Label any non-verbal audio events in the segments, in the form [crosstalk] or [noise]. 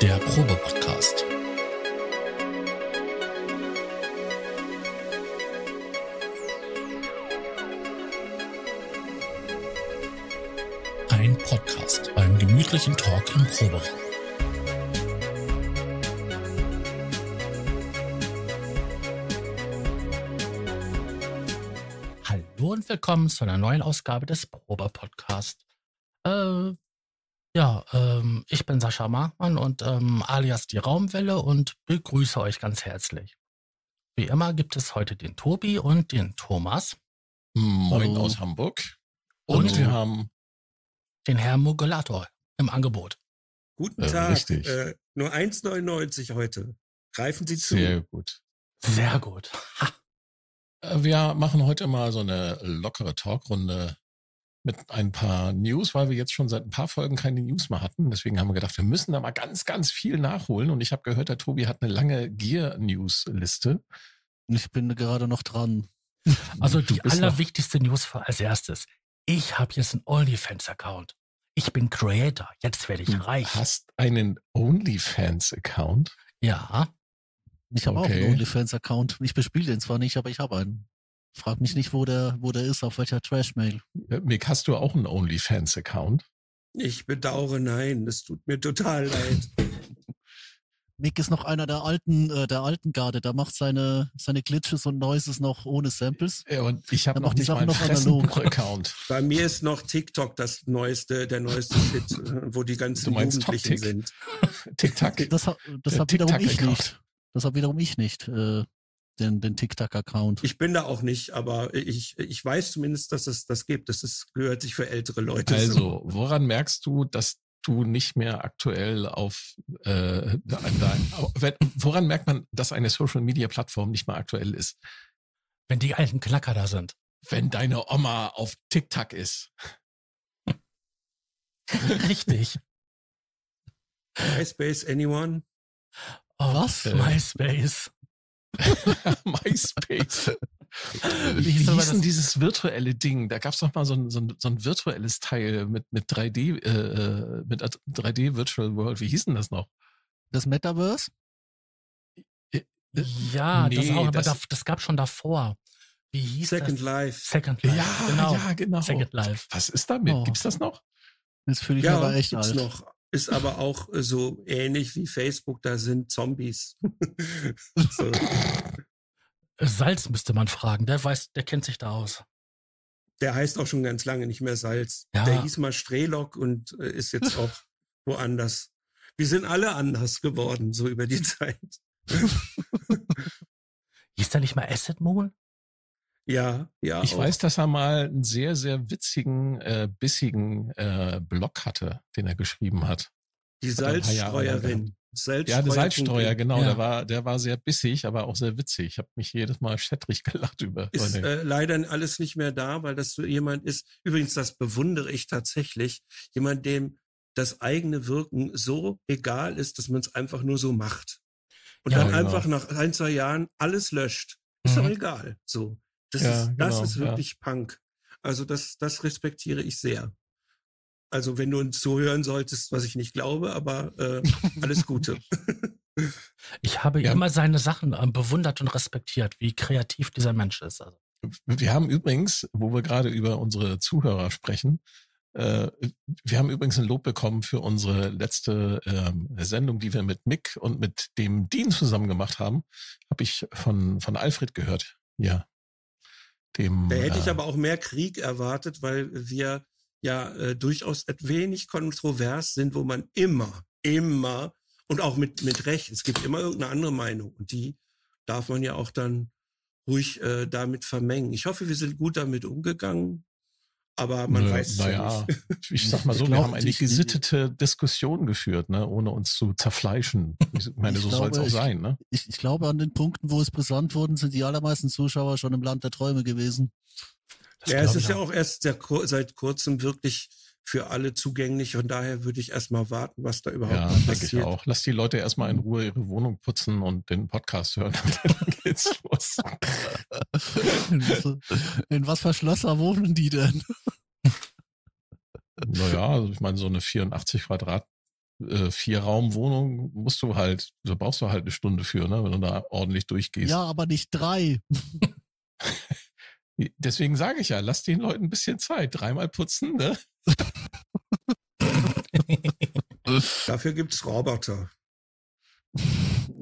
Der Probe-Podcast. Ein Podcast beim gemütlichen Talk im Proberaum. Hallo und willkommen zu einer neuen Ausgabe des Probe-Podcast. Äh, ja, ähm, ich bin Sascha Markmann und ähm, alias die Raumwelle und begrüße euch ganz herzlich. Wie immer gibt es heute den Tobi und den Thomas Moin Hallo. aus Hamburg. Und- Und, wir haben, den Herrn Mogulator im Angebot. Guten Ja, Tag. richtig. Äh, nur 1,99 heute. Greifen Sie zu. sehr gut. Sehr gut. Ha, [laughs] Äh, Wir machen heute mal so eine lockere Talkrunde mit ein paar News, weil wir jetzt schon seit ein paar Folgen keine News mehr hatten. Deswegen haben wir gedacht, wir müssen da mal ganz, ganz viel nachholen. Und ich habe gehört, der Tobi hat eine lange Gear-News-Liste. Ich bin gerade noch dran. Also Du die allerwichtigste News für als erstes. Ich habe jetzt einen OnlyFans-Account. Ich bin Creator. Jetzt werde ich Du reich. hast einen OnlyFans-Account. Ja. Ich habe auch Okay. einen OnlyFans-Account. Ich bespiele den zwar nicht, aber ich habe einen. Frag mich nicht, wo der, wo der ist, auf welcher Trash-Mail. Äh, Mick, hast du auch einen OnlyFans-Account? Ich bedauere, nein. Das tut mir total leid. [laughs] Mick ist noch einer der alten, äh, der alten Garde. Der macht seine, seine Glitches und Noises noch ohne Samples. Ja, und ich habe noch nicht mal Sachen einen. Fressen-Account. [laughs] Bei mir ist noch TikTok das neueste, der neueste Shit, äh, wo die ganzen Jugendlichen sind. [laughs] TikTok. Das, das Der hab wiederum ich nicht. Das hab wiederum ich nicht, äh, den, den TikTok-Account. Ich bin da auch nicht, aber ich, ich weiß zumindest, dass es das gibt. Das ist, gehört sich für ältere Leute. Also, woran merkst du, dass du nicht mehr aktuell auf äh, dein, wenn- woran merkt man, dass eine Social Media Plattform nicht mehr aktuell ist? Wenn die alten Knacker da sind. Wenn deine Oma auf TikTok ist. Richtig. MySpace, anyone? Oh, Was? Äh, MySpace. [laughs] MySpace. Wie Wie hieß aber hieß denn das? dieses virtuelle Ding? Da gab es doch mal so ein, so, ein, so ein virtuelles Teil mit, mit 3D, äh, äh, mit 3D Virtual World. Wie hieß denn das noch? Das Metaverse? Ja, das Nee, auch, aber das- das, das gab schon davor. Wie hieß Second das? Life. Second Life. Ja, genau. ja, genau. Second Life. Was ist damit? Oh. Gibt's das noch? Jetzt fühle ich Ja, aber echt gibt's alt. noch. Ist aber auch äh, so ähnlich wie Facebook, da sind Zombies. [laughs] so. Salz müsste man fragen. Der weiß, der kennt sich da aus. Der heißt auch schon ganz lange nicht mehr Salz. Ja. Der hieß mal Strelok und äh, ist jetzt auch [laughs] woanders. Wir sind alle anders geworden, so über die [laughs] Zeit. Hieß der nicht mal Acid Moon? Ja, ja. Ich auch. weiß, dass er mal einen sehr, sehr witzigen, äh, bissigen äh, Blog hatte, den er geschrieben hat. Die er Salzstreuerin. Salzstreuer. Ja, der Salzstreuer, genau. Ja. Der war, der war sehr bissig, aber auch sehr witzig. Ich habe mich jedes Mal schettrig [laughs] gelacht über Ist äh, leider alles nicht mehr da, weil das so jemand ist. Übrigens, das bewundere ich tatsächlich. Jemand, dem das eigene Wirken so egal ist, dass man es einfach nur so macht. Und Ja, dann genau. einfach nach ein, zwei Jahren alles löscht. Ist Mhm. doch egal. So. Das, Ja, ist, das genau, ist ja. wirklich Punk. Also das, das respektiere ich sehr. Also wenn du uns zuhören solltest, was ich nicht glaube, aber äh, alles Gute. [laughs] [laughs] Ich habe Ja. immer seine Sachen ähm, bewundert und respektiert, wie kreativ dieser Mensch ist. Also, Wir haben übrigens, wo wir gerade über unsere Zuhörer sprechen, äh, wir haben übrigens ein Lob bekommen für unsere letzte ähm, Sendung, die wir mit Mick und mit dem Dean zusammen gemacht haben. Habe ich von, von Alfred gehört. Ja. Dem, Da hätte ich äh, aber auch mehr Krieg erwartet, weil wir ja äh, durchaus ein wenig kontrovers sind, wo man immer, immer und auch mit, mit Recht, es gibt immer irgendeine andere Meinung und die darf man ja auch dann ruhig äh, damit vermengen. Ich hoffe, wir sind gut damit umgegangen, aber man Nö, weiß es ja naja, nicht. [laughs] ich sag mal so, Ich wir haben eine gesittete Diskussion geführt, ne, ohne uns zu zerfleischen. Ich meine, Ich so soll es glaube, auch sein, ne? Ich, ich glaube, an den Punkten, wo es brisant wurden, sind die allermeisten Zuschauer schon im Land der Träume gewesen. das Ja, es ist ja auch. erst kur- seit kurzem wirklich für alle zugänglich. Von daher würde ich erst mal warten, was da überhaupt Ja, noch denke ich passiert. auch. Lass die Leute erstmal in Ruhe ihre Wohnung putzen und den Podcast hören. [laughs] dann geht's los. In was, in was für Schlösser wohnen die denn? Naja, also ich meine, so eine 84 Quadrat äh, Vier-Raum-Wohnung musst du halt, da brauchst du halt eine Stunde für, ne, wenn du da ordentlich durchgehst. Ja, aber nicht drei. [laughs] Deswegen sage ich ja, lass den Leuten ein bisschen Zeit. Dreimal putzen, ne? [laughs] Dafür gibt's Roboter.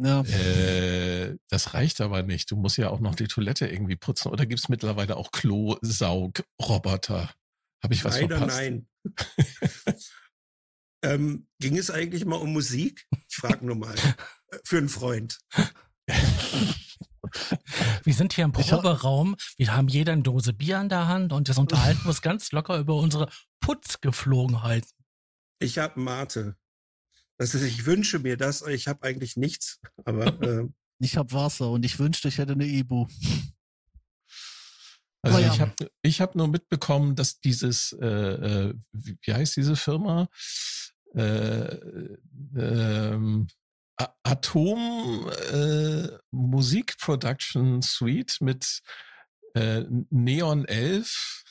Ja. Äh, das reicht aber nicht. Du musst ja auch noch die Toilette irgendwie putzen. Oder gibt's mittlerweile auch Klo-Saug-Roboter? Habe ich was Leider verpasst? nein. [laughs] [laughs] ähm, ging es eigentlich mal um Musik? Ich frage nur mal. Äh, Für einen Freund. Wir sind hier im Proberaum. Wir haben jeder eine Dose Bier in der Hand und das unterhalten uns ganz locker über unsere Putzgeflogenheiten. Ich habe Mate. Das ist, ich wünsche mir das, ich habe eigentlich nichts. Aber [laughs] äh, Ich habe Wasser und ich wünschte, ich hätte eine Ibu. Also Aber ja. ich habe ich hab nur mitbekommen, dass dieses, äh, äh, wie heißt diese Firma? Äh, ähm, Atom äh, Musik Production Suite mit äh, Neon 11.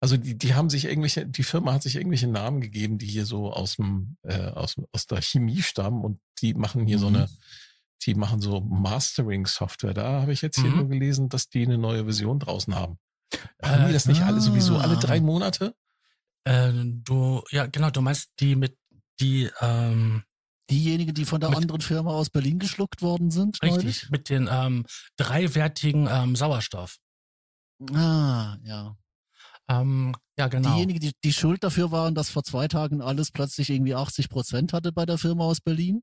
Also die, die haben sich irgendwelche, die Firma hat sich irgendwelche Namen gegeben, die hier so aus dem, äh, aus, aus der Chemie stammen und die machen hier so Mhm. eine, die machen so Mastering-Software. Da habe ich jetzt hier Mhm. nur gelesen, dass die eine neue Version draußen haben. Haben die das nicht alle sowieso alle ah. drei Monate? Äh, du, ja, genau, du meinst die mit, die, ähm, Diejenigen, die von der Mit- anderen Firma aus Berlin geschluckt worden sind. richtig, neulich? mit den ähm, dreiwertigen ähm, Sauerstoff. Ah, ja. Ähm, ja, genau. Diejenigen, die, die schuld dafür waren, dass vor zwei Tagen alles plötzlich irgendwie 80 Prozent hatte bei der Firma aus Berlin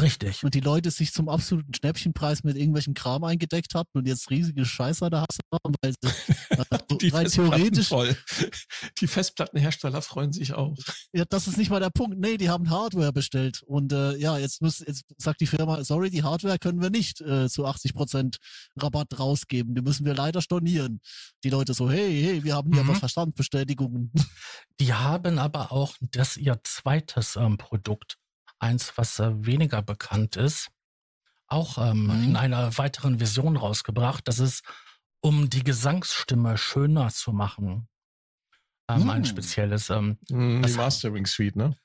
Richtig. und die Leute sich zum absoluten Schnäppchenpreis mit irgendwelchen Kram eingedeckt hatten und jetzt riesige Scheiße da haben, weil äh, [laughs] Die rein theoretisch, voll. Die Festplattenhersteller freuen sich auch. ja, das ist nicht mal der Punkt. Nee, die haben Hardware bestellt und äh, ja, jetzt muss, jetzt sagt die Firma, sorry, die Hardware können wir nicht äh, zu 80 Prozent Rabatt rausgeben, die müssen wir leider stornieren. Die Leute so, hey, hey, wir haben hier Mhm. aber Verstandbestätigungen. Die haben aber auch das ihr zweites ähm, Produkt, eins, was äh, weniger bekannt ist, auch ähm, Mhm. in einer weiteren Version rausgebracht. Das ist, um die Gesangsstimme schöner zu machen. Ähm, Ein Mhm. spezielles, ähm, Mm, Die Das- Mastering Suite, ne?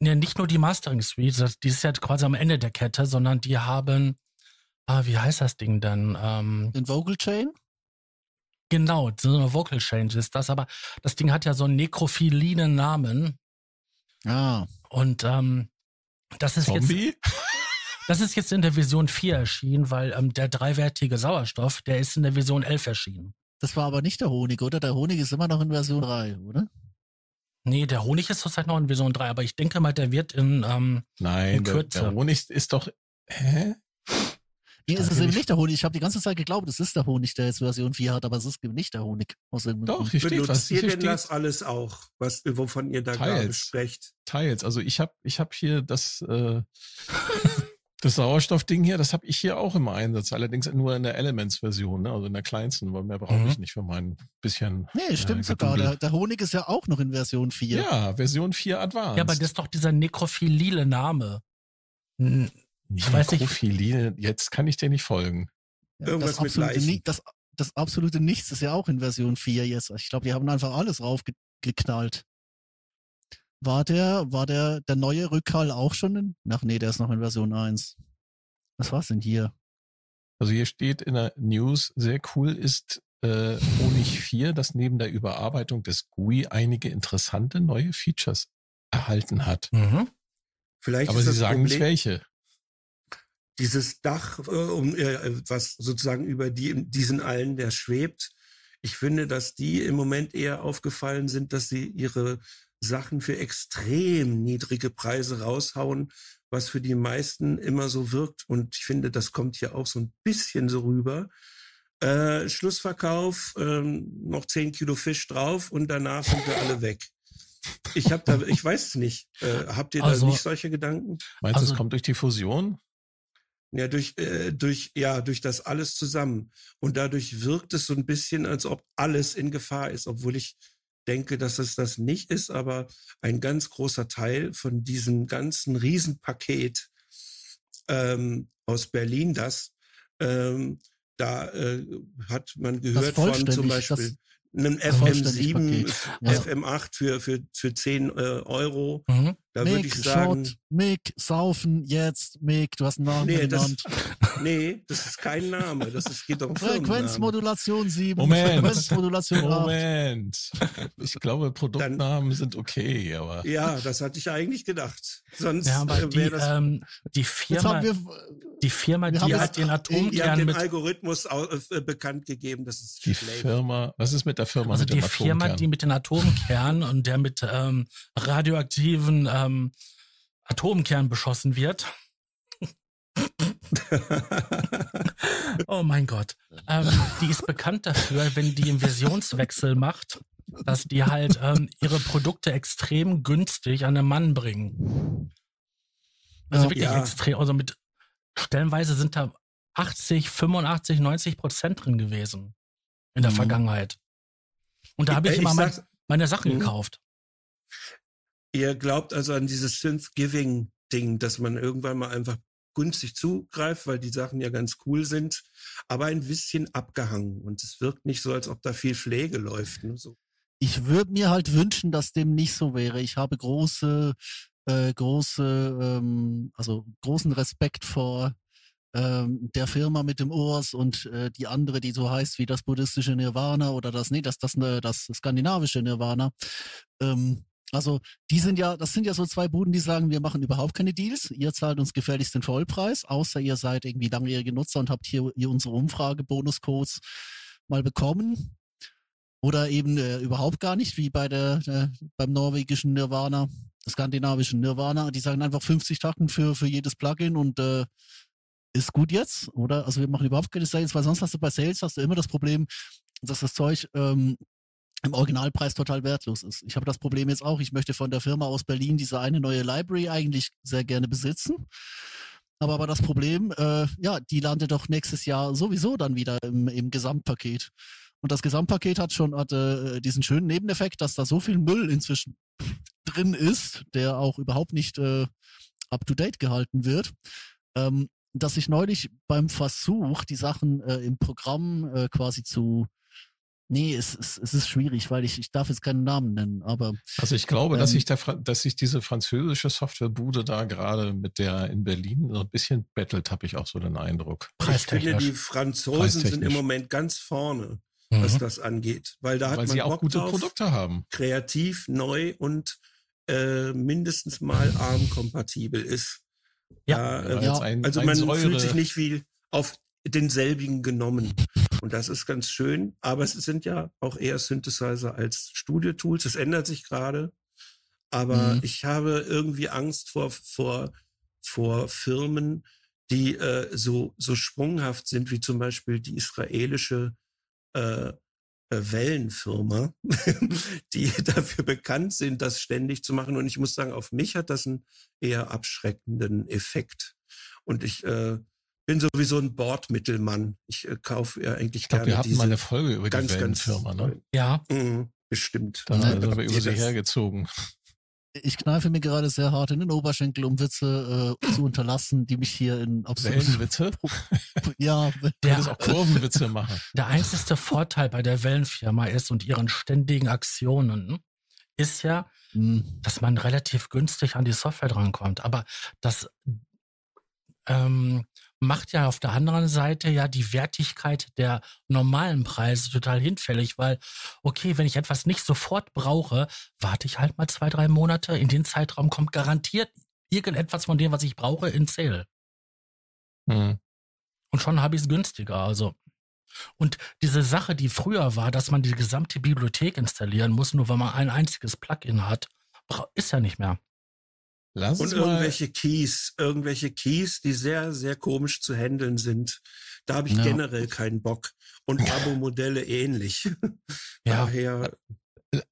ne, nicht nur die Mastering Suite, das, die ist ja quasi am Ende der Kette, sondern die haben, ah, wie heißt das Ding denn? Ähm, Den Vocal Chain? Genau, so eine Vocal Change ist das, aber das Ding hat ja so einen nekrophilinen Namen Ah, und ähm, das ist jetzt Zombie? [laughs] das ist jetzt in der Version 4 erschienen, weil ähm, der dreiwertige Sauerstoff, der ist in der Version 11 erschienen. das war aber nicht der Honig, oder? Der Honig ist immer noch in Version 3, oder? Nee, der Honig ist zurzeit noch in Version 3, aber ich denke mal, der wird in ähm, Nein, In der, Kürze. der Honig ist doch. Hä? Nee, ist es eben nicht- der Honig. Ich habe die ganze Zeit geglaubt, es ist der Honig, der jetzt Version 4 hat, aber es ist eben nicht der Honig. Aus irgendeinem Doch, hier steht was. Benutzt ihr Hier denn steht das alles auch, was, wovon ihr da gerade sprecht? Teils. Also ich habe ich hab hier das, äh, [laughs] das Sauerstoffding hier, das habe ich hier auch im Einsatz. Allerdings nur in der Elements-Version, ne? also in der kleinsten, weil mehr brauche ich Mhm. nicht für mein bisschen. Nee, stimmt äh, sogar. Der, der Honig ist ja auch noch in Version 4. Ja, Version 4 Advanced. ja, aber das ist doch dieser nekrophilile Name. Hm, ich weiß nicht- jetzt kann ich dir nicht folgen. Ja, Irgendwas das, mit absolute Leichen. Das, das absolute Nichts ist ja auch in Version 4 jetzt. Ich glaube, die haben einfach alles raufgeknallt. War der, war der, der neue Rückhall auch schon in? Ach nee, der ist noch in Version 1. Was war's denn hier? Also hier steht in der News, sehr cool ist äh, Honig 4, das neben der Überarbeitung des GUI einige interessante neue Features erhalten hat. Mhm. Vielleicht Aber ist sie das sagen nicht Problem, welche. Dieses Dach, äh, um, äh, was sozusagen über die, diesen allen, der schwebt. Ich finde, dass die im Moment eher aufgefallen sind, dass sie ihre Sachen für extrem niedrige Preise raushauen, was für die meisten immer so wirkt. Und ich finde, das kommt hier auch so ein bisschen so rüber. Äh, Schlussverkauf, ähm, noch 10 Kilo Fisch drauf und danach sind wir alle weg. Ich habe da, ich weiß es nicht. Äh, habt ihr Also- da nicht solche Gedanken? Meinst du, Also- es kommt durch die Fusion? Ja, durch, äh, durch, ja, durch das alles zusammen. Und dadurch wirkt es so ein bisschen, als ob alles in Gefahr ist, obwohl ich denke, dass es das nicht ist, aber ein ganz großer Teil von diesem ganzen Riesenpaket ähm, aus Berlin, das, ähm, da äh, hat man gehört von zum Beispiel einem das vollständig FM7, Paket. Ja. FM8 für, für, für 10 äh, Euro. Mhm. Da würde Mick, ich sagen, Shot, Mick, Saufen, jetzt, Mick, du hast einen Namen nee, das, genannt. [laughs] nee, das ist kein Name. Das ist, geht um. [laughs] Frequenzmodulation 7, Moment. Frequenzmodulation 8. Moment. Ich glaube, Produktnamen sind okay, aber Ja, das hatte ich eigentlich gedacht. Sonst Ja, äh, die, wäre das. ähm, die Firma, haben wir, die Firma, die jetzt- hat den ihr habt Atomkern den mit, Algorithmus au- äh, bekannt gegeben, das ist die schlecht. Firma, was ist mit der Firma? also mit die dem Firma, Atomkern? die mit den Atomkernen und der mit ähm, radioaktiven ähm, Atomkern beschossen wird. Oh mein Gott. Ähm, die ist bekannt dafür, wenn die einen Visionswechsel macht, dass die halt ähm, ihre Produkte extrem günstig an den Mann bringen. Also wirklich Ja. extrem, also mit stellenweise sind da 80, 85, 90 Prozent drin gewesen in der Mhm. Vergangenheit. Und da habe ich Äh, immer mein, meine Sachen Mhm. gekauft. Ihr glaubt also an dieses Synth-Giving-Ding, dass man irgendwann mal einfach günstig zugreift, weil die Sachen ja ganz cool sind, aber ein bisschen abgehangen. Und es wirkt nicht so, als ob da viel Pflege läuft. Ne? So. ich würde mir halt wünschen, dass dem nicht so wäre. Ich habe große, äh, große, ähm, also großen Respekt vor ähm, der Firma mit dem Urs und äh, die andere, die so heißt wie das buddhistische Nirvana oder das, nee, das, das, ne, das skandinavische Nirvana. Ähm, also die sind ja, das sind ja so zwei Buden, die sagen, wir machen überhaupt keine Deals. Ihr zahlt uns gefälligst den Vollpreis, außer ihr seid irgendwie langjährige Nutzer und habt hier, hier unsere Umfrage-Bonuscodes mal bekommen. Oder eben äh, überhaupt gar nicht, wie bei der, äh, beim norwegischen Nirvana, skandinavischen Nirvana. Die sagen einfach 50 Tacken für, für jedes Plugin und äh, ist gut jetzt, oder? Also wir machen überhaupt keine Sales, weil sonst hast du bei Sales hast du immer das Problem, dass das Zeug ähm, im Originalpreis total wertlos ist. Ich habe das Problem jetzt auch. Ich möchte von der Firma aus Berlin diese eine neue Library eigentlich sehr gerne besitzen. Aber aber das Problem, äh, ja, die landet doch nächstes Jahr sowieso dann wieder im, im Gesamtpaket. Und das Gesamtpaket hat schon hat, äh, diesen schönen Nebeneffekt, dass da so viel Müll inzwischen drin ist, der auch überhaupt nicht äh, up to date gehalten wird, ähm, dass ich neulich beim Versuch, die Sachen äh, im Programm äh, quasi zu Nee, es, es, es ist schwierig, weil ich, ich darf jetzt keinen Namen nennen, aber Also ich glaube, dass Ähm, sich der, Fra- dass sich diese französische Softwarebude da gerade mit der in Berlin so ein bisschen bettelt, habe ich auch so den Eindruck. Ich finde, die Franzosen sind im Moment ganz vorne, was Mhm. das angeht. Weil da hat Weil man sie auch Bock gute drauf, Produkte haben. kreativ, neu und äh, mindestens mal ARM-kompatibel ist. Ja. Da, äh, jetzt ein, Also ein man Säure, fühlt sich nicht wie auf denselbigen genommen. Und das ist ganz schön. Aber es sind ja auch eher Synthesizer als Studio-Tools. Es ändert sich gerade. Aber Mhm. ich habe irgendwie Angst vor, vor, vor Firmen, die äh, so, so sprunghaft sind, wie zum Beispiel die israelische äh, äh, Wellenfirma, [laughs] die [laughs] dafür bekannt sind, das ständig zu machen. Und ich muss sagen, auf mich hat das einen eher abschreckenden Effekt. Und ich äh, bin sowieso ein Bordmittelmann. Ich äh, kaufe ja eigentlich ich glaube, gerne wir hatten diese mal eine Folge über ganz, die ganz Wellenfirma, ne? Ja, Mhm, bestimmt. Da Nein, sind wir über sie hergezogen. ich kneife mir gerade sehr hart in den Oberschenkel, um Witze äh, zu unterlassen, die mich hier in Wellenwitze? ja, könntest auch der, Kurvenwitze machen. der einzigste Vorteil bei der Wellenfirma ist und ihren ständigen Aktionen ist ja, mh, dass man relativ günstig an die Software drankommt. Aber das ähm, macht ja auf der anderen Seite ja die Wertigkeit der normalen Preise total hinfällig, weil, okay, wenn ich etwas nicht sofort brauche, warte ich halt mal zwei, drei Monate. In den Zeitraum kommt garantiert irgendetwas von dem, was ich brauche, in Sale. Hm. Und schon habe ich es günstiger. Also. Und diese Sache, die früher war, dass man die gesamte Bibliothek installieren muss, nur weil man ein einziges Plugin hat, ist ja nicht mehr. Lass Und irgendwelche Keys, irgendwelche Keys, die sehr, sehr komisch zu handeln sind. Da habe ich Ja. generell keinen Bock. Und Abo-Modelle ähnlich. Ja. Daher,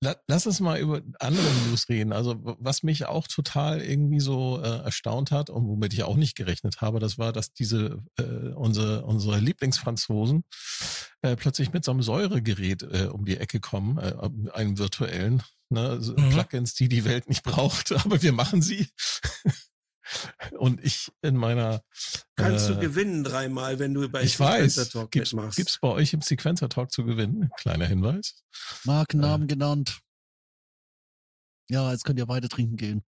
La- Lass uns mal über andere News reden. Also was mich auch total irgendwie so äh, erstaunt hat und womit ich auch nicht gerechnet habe, das war, dass diese äh, unsere unsere Lieblingsfranzosen äh, plötzlich mit so einem Säuregerät äh, um die Ecke kommen, äh, einem virtuellen, ne, so Mhm. Plugins, die die Welt nicht braucht, [laughs] aber wir machen sie. und ich in meiner kannst äh, du gewinnen dreimal, wenn du bei ich weiß, Sequencer Talk gibt's, mitmachst. gibt's bei euch im Sequencer Talk zu gewinnen? Kleiner Hinweis. Markennamen genannt. Ja, jetzt könnt ihr beide trinken gehen.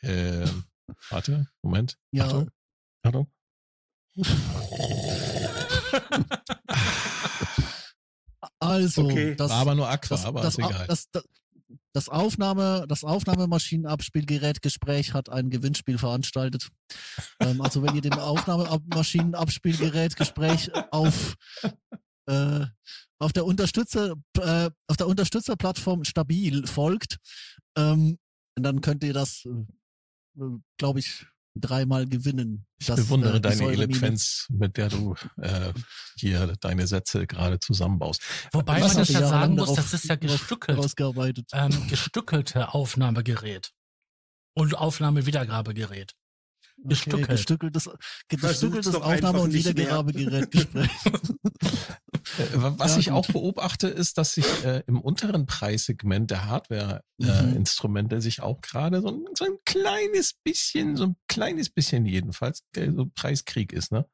Äh, [laughs] warte, Moment. Ja. Achtung. Achtung. Also, Okay. das, War aber nur Aqua, das, aber das, ist egal. das, das, das Aufnahme, das Aufnahmemaschinenabspielgerätgespräch hat ein Gewinnspiel veranstaltet. ähm, also wenn ihr dem Aufnahmemaschinenabspielgerätgespräch auf äh, auf der Unterstützer äh, auf der Unterstützerplattform stabil folgt, ähm, dann könnt ihr das, äh, glaube ich, dreimal gewinnen. Ich Das, bewundere äh, deine Eloquenz, mit der du äh, hier deine Sätze gerade zusammenbaust. Wobei Was man das ja sagen muss, das ist ja gestückelt. Ähm, gestückelte Aufnahmegerät. Und Aufnahmewiedergabegerät. Gestückelt. Okay, gestückeltes, gestückeltes Aufnahme- und. Wiedergabegerätgespräch. [laughs] Äh, was Ja, ich auch beobachte, ist, dass sich äh, im unteren Preissegment der Mhm. Hardware-Instrumente sich auch gerade so, ein- so ein kleines bisschen, so ein kleines bisschen jedenfalls, äh, so Preiskrieg ist, ne?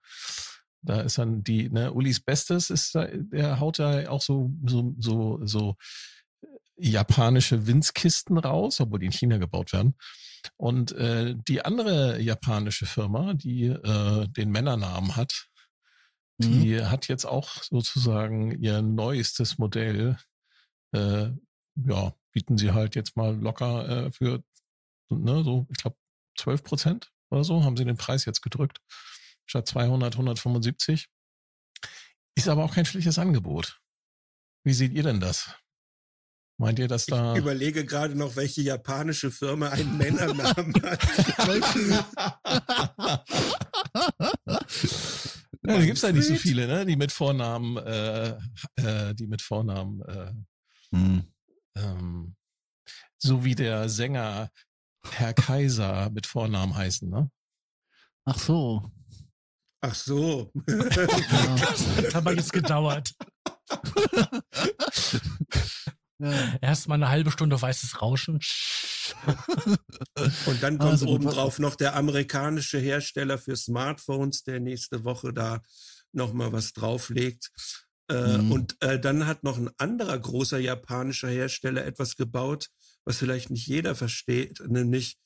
Da ist dann die, ne, Ulis Bestes ist da, der haut da auch so, so, so, so äh, japanische Winzkisten raus, obwohl die in China gebaut werden. Und äh, die andere japanische Firma, die äh, den Männernamen hat, Mhm. die hat jetzt auch sozusagen ihr neuestes Modell. Äh, ja, bieten sie halt jetzt mal locker äh, für, ne, so, ich glaube, 12 Prozent oder so, haben sie den Preis jetzt gedrückt. Statt 200, 175. Ist aber auch kein schlechtes Angebot. Wie seht ihr denn das? Meint ihr, dass da. Ich überlege gerade noch, welche japanische Firma einen Männernamen hat. [laughs] Ja, da gibt's ja nicht so viele, ne? Die mit Vornamen, äh, äh, die mit Vornamen, äh, Hm. ähm, so wie der Sänger Herr Kaiser mit Vornamen heißen, ne? Ach so. Ach so. [laughs] Ja. Das hat aber jetzt gedauert. [laughs] ja. Erst mal eine halbe Stunde weißes Rauschen. [laughs] Und dann kommt Also obendrauf noch der amerikanische Hersteller für Smartphones, der nächste Woche da nochmal was drauflegt. Äh, Mhm. Und äh, dann hat noch ein anderer großer japanischer Hersteller etwas gebaut, was vielleicht nicht jeder versteht, nämlich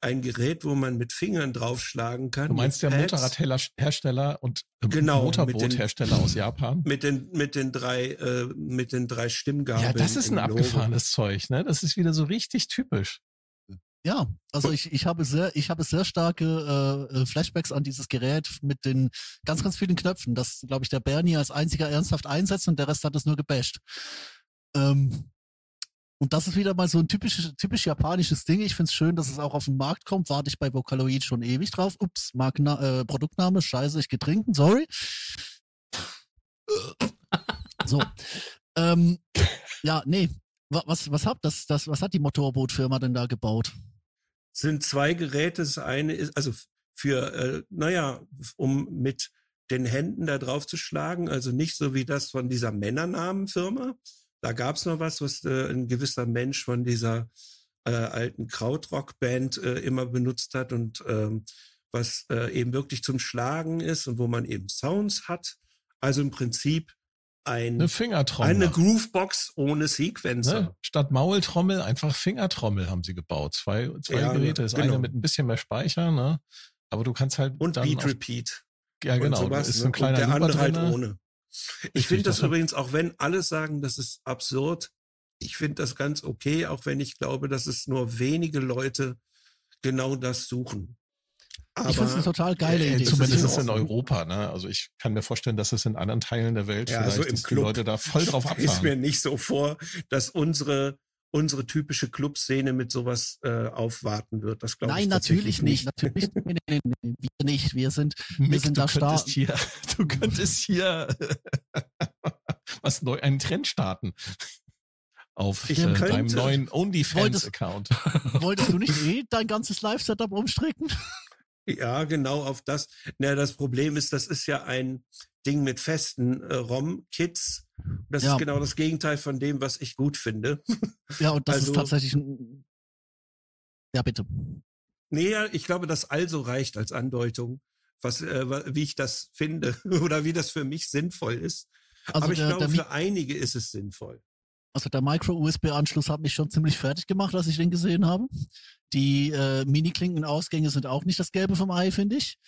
ein Gerät, wo man mit Fingern draufschlagen kann. Du meinst der Motorradhersteller und äh, Genau, Motorboothersteller aus Japan? mit den mit den drei äh, mit den drei Stimmgabeln. Ja, das ist ein im Logo. abgefahrenes Zeug, ne? Das ist wieder so richtig typisch. Ja, also ich, ich habe sehr, ich habe sehr starke äh, äh, Flashbacks an dieses Gerät mit den ganz, ganz vielen Knöpfen, das, glaube ich, der Bernie als einziger ernsthaft einsetzt und der Rest hat es nur gebasht. Ähm, und das ist wieder mal so ein typisch, typisch japanisches Ding. Ich finde es schön, dass es auch auf den Markt kommt. Warte ich bei Vocaloid schon ewig drauf. Ups, Markna äh, Produktname, scheiße, ich getrinken, sorry. So. Ähm, ja, nee. Wa- Was, was hat das, das, was hat die Motorbootfirma denn da gebaut? sind zwei Geräte. Das eine ist, also für, äh, naja, um mit den Händen da drauf zu schlagen, also nicht so wie das von dieser Männernamenfirma. Da gab's noch was, was äh, ein gewisser Mensch von dieser äh, alten Krautrock-Band äh, immer benutzt hat und ähm, was äh, eben wirklich zum Schlagen ist und wo man eben Sounds hat. Also im Prinzip ein, Eine Fingertrommel. eine Groovebox ohne Sequencer. Ne? Statt Maultrommel einfach Fingertrommel haben sie gebaut. Zwei, zwei Ja, Geräte. Das genau. eine mit ein bisschen mehr Speicher, ne? Aber du kannst halt Und Beat auf, Repeat. ja genau, sowas, ist ne? ein kleiner und der Looper andere halt ohne. Ich finde das hat- übrigens, auch wenn alle sagen, das ist absurd, ich finde das ganz okay, auch wenn ich glaube, dass es nur wenige Leute genau das suchen. ich finde es eine total geile Äh, Idee. Zumindest Das ist in in Europa, ne? Also ich kann mir vorstellen, dass es in anderen Teilen der Welt Ja, vielleicht, so im dass die Club Leute da voll [laughs] drauf ist mir abfahren. nicht so vor, dass unsere unsere typische Clubszene mit sowas äh, aufwarten wird. Das glaube ich Nein, natürlich nicht. Natürlich [laughs] nee, nee, nee, nee, wir nicht. Wir sind, wir Mick, sind du da könntest stark. hier, [laughs] du könntest hier [laughs] was neu, einen Trend starten auf Ich äh, könnte. deinem neuen Wolltest- OnlyFans-Account. Wolltest du nicht eh dein ganzes Live-Setup umstricken? Ja, genau auf das. Na, das Problem ist, das ist ja ein Ding mit festen äh, ROM-Kits. Das Ja. ist genau das Gegenteil von dem, was ich gut finde. Ja, und das Also- ist tatsächlich ein. Ja, bitte. Nee, ja, ich glaube, das also reicht als Andeutung, was, äh, wie ich das finde [laughs] oder wie das für mich sinnvoll ist. Also Aber ich der, glaube, der, für einige ist es sinnvoll. Also der Micro-USB-Anschluss hat mich schon ziemlich fertig gemacht, als ich den gesehen habe. Die äh, Mini-Klinkenausgänge sind auch nicht das Gelbe vom Ei, finde ich.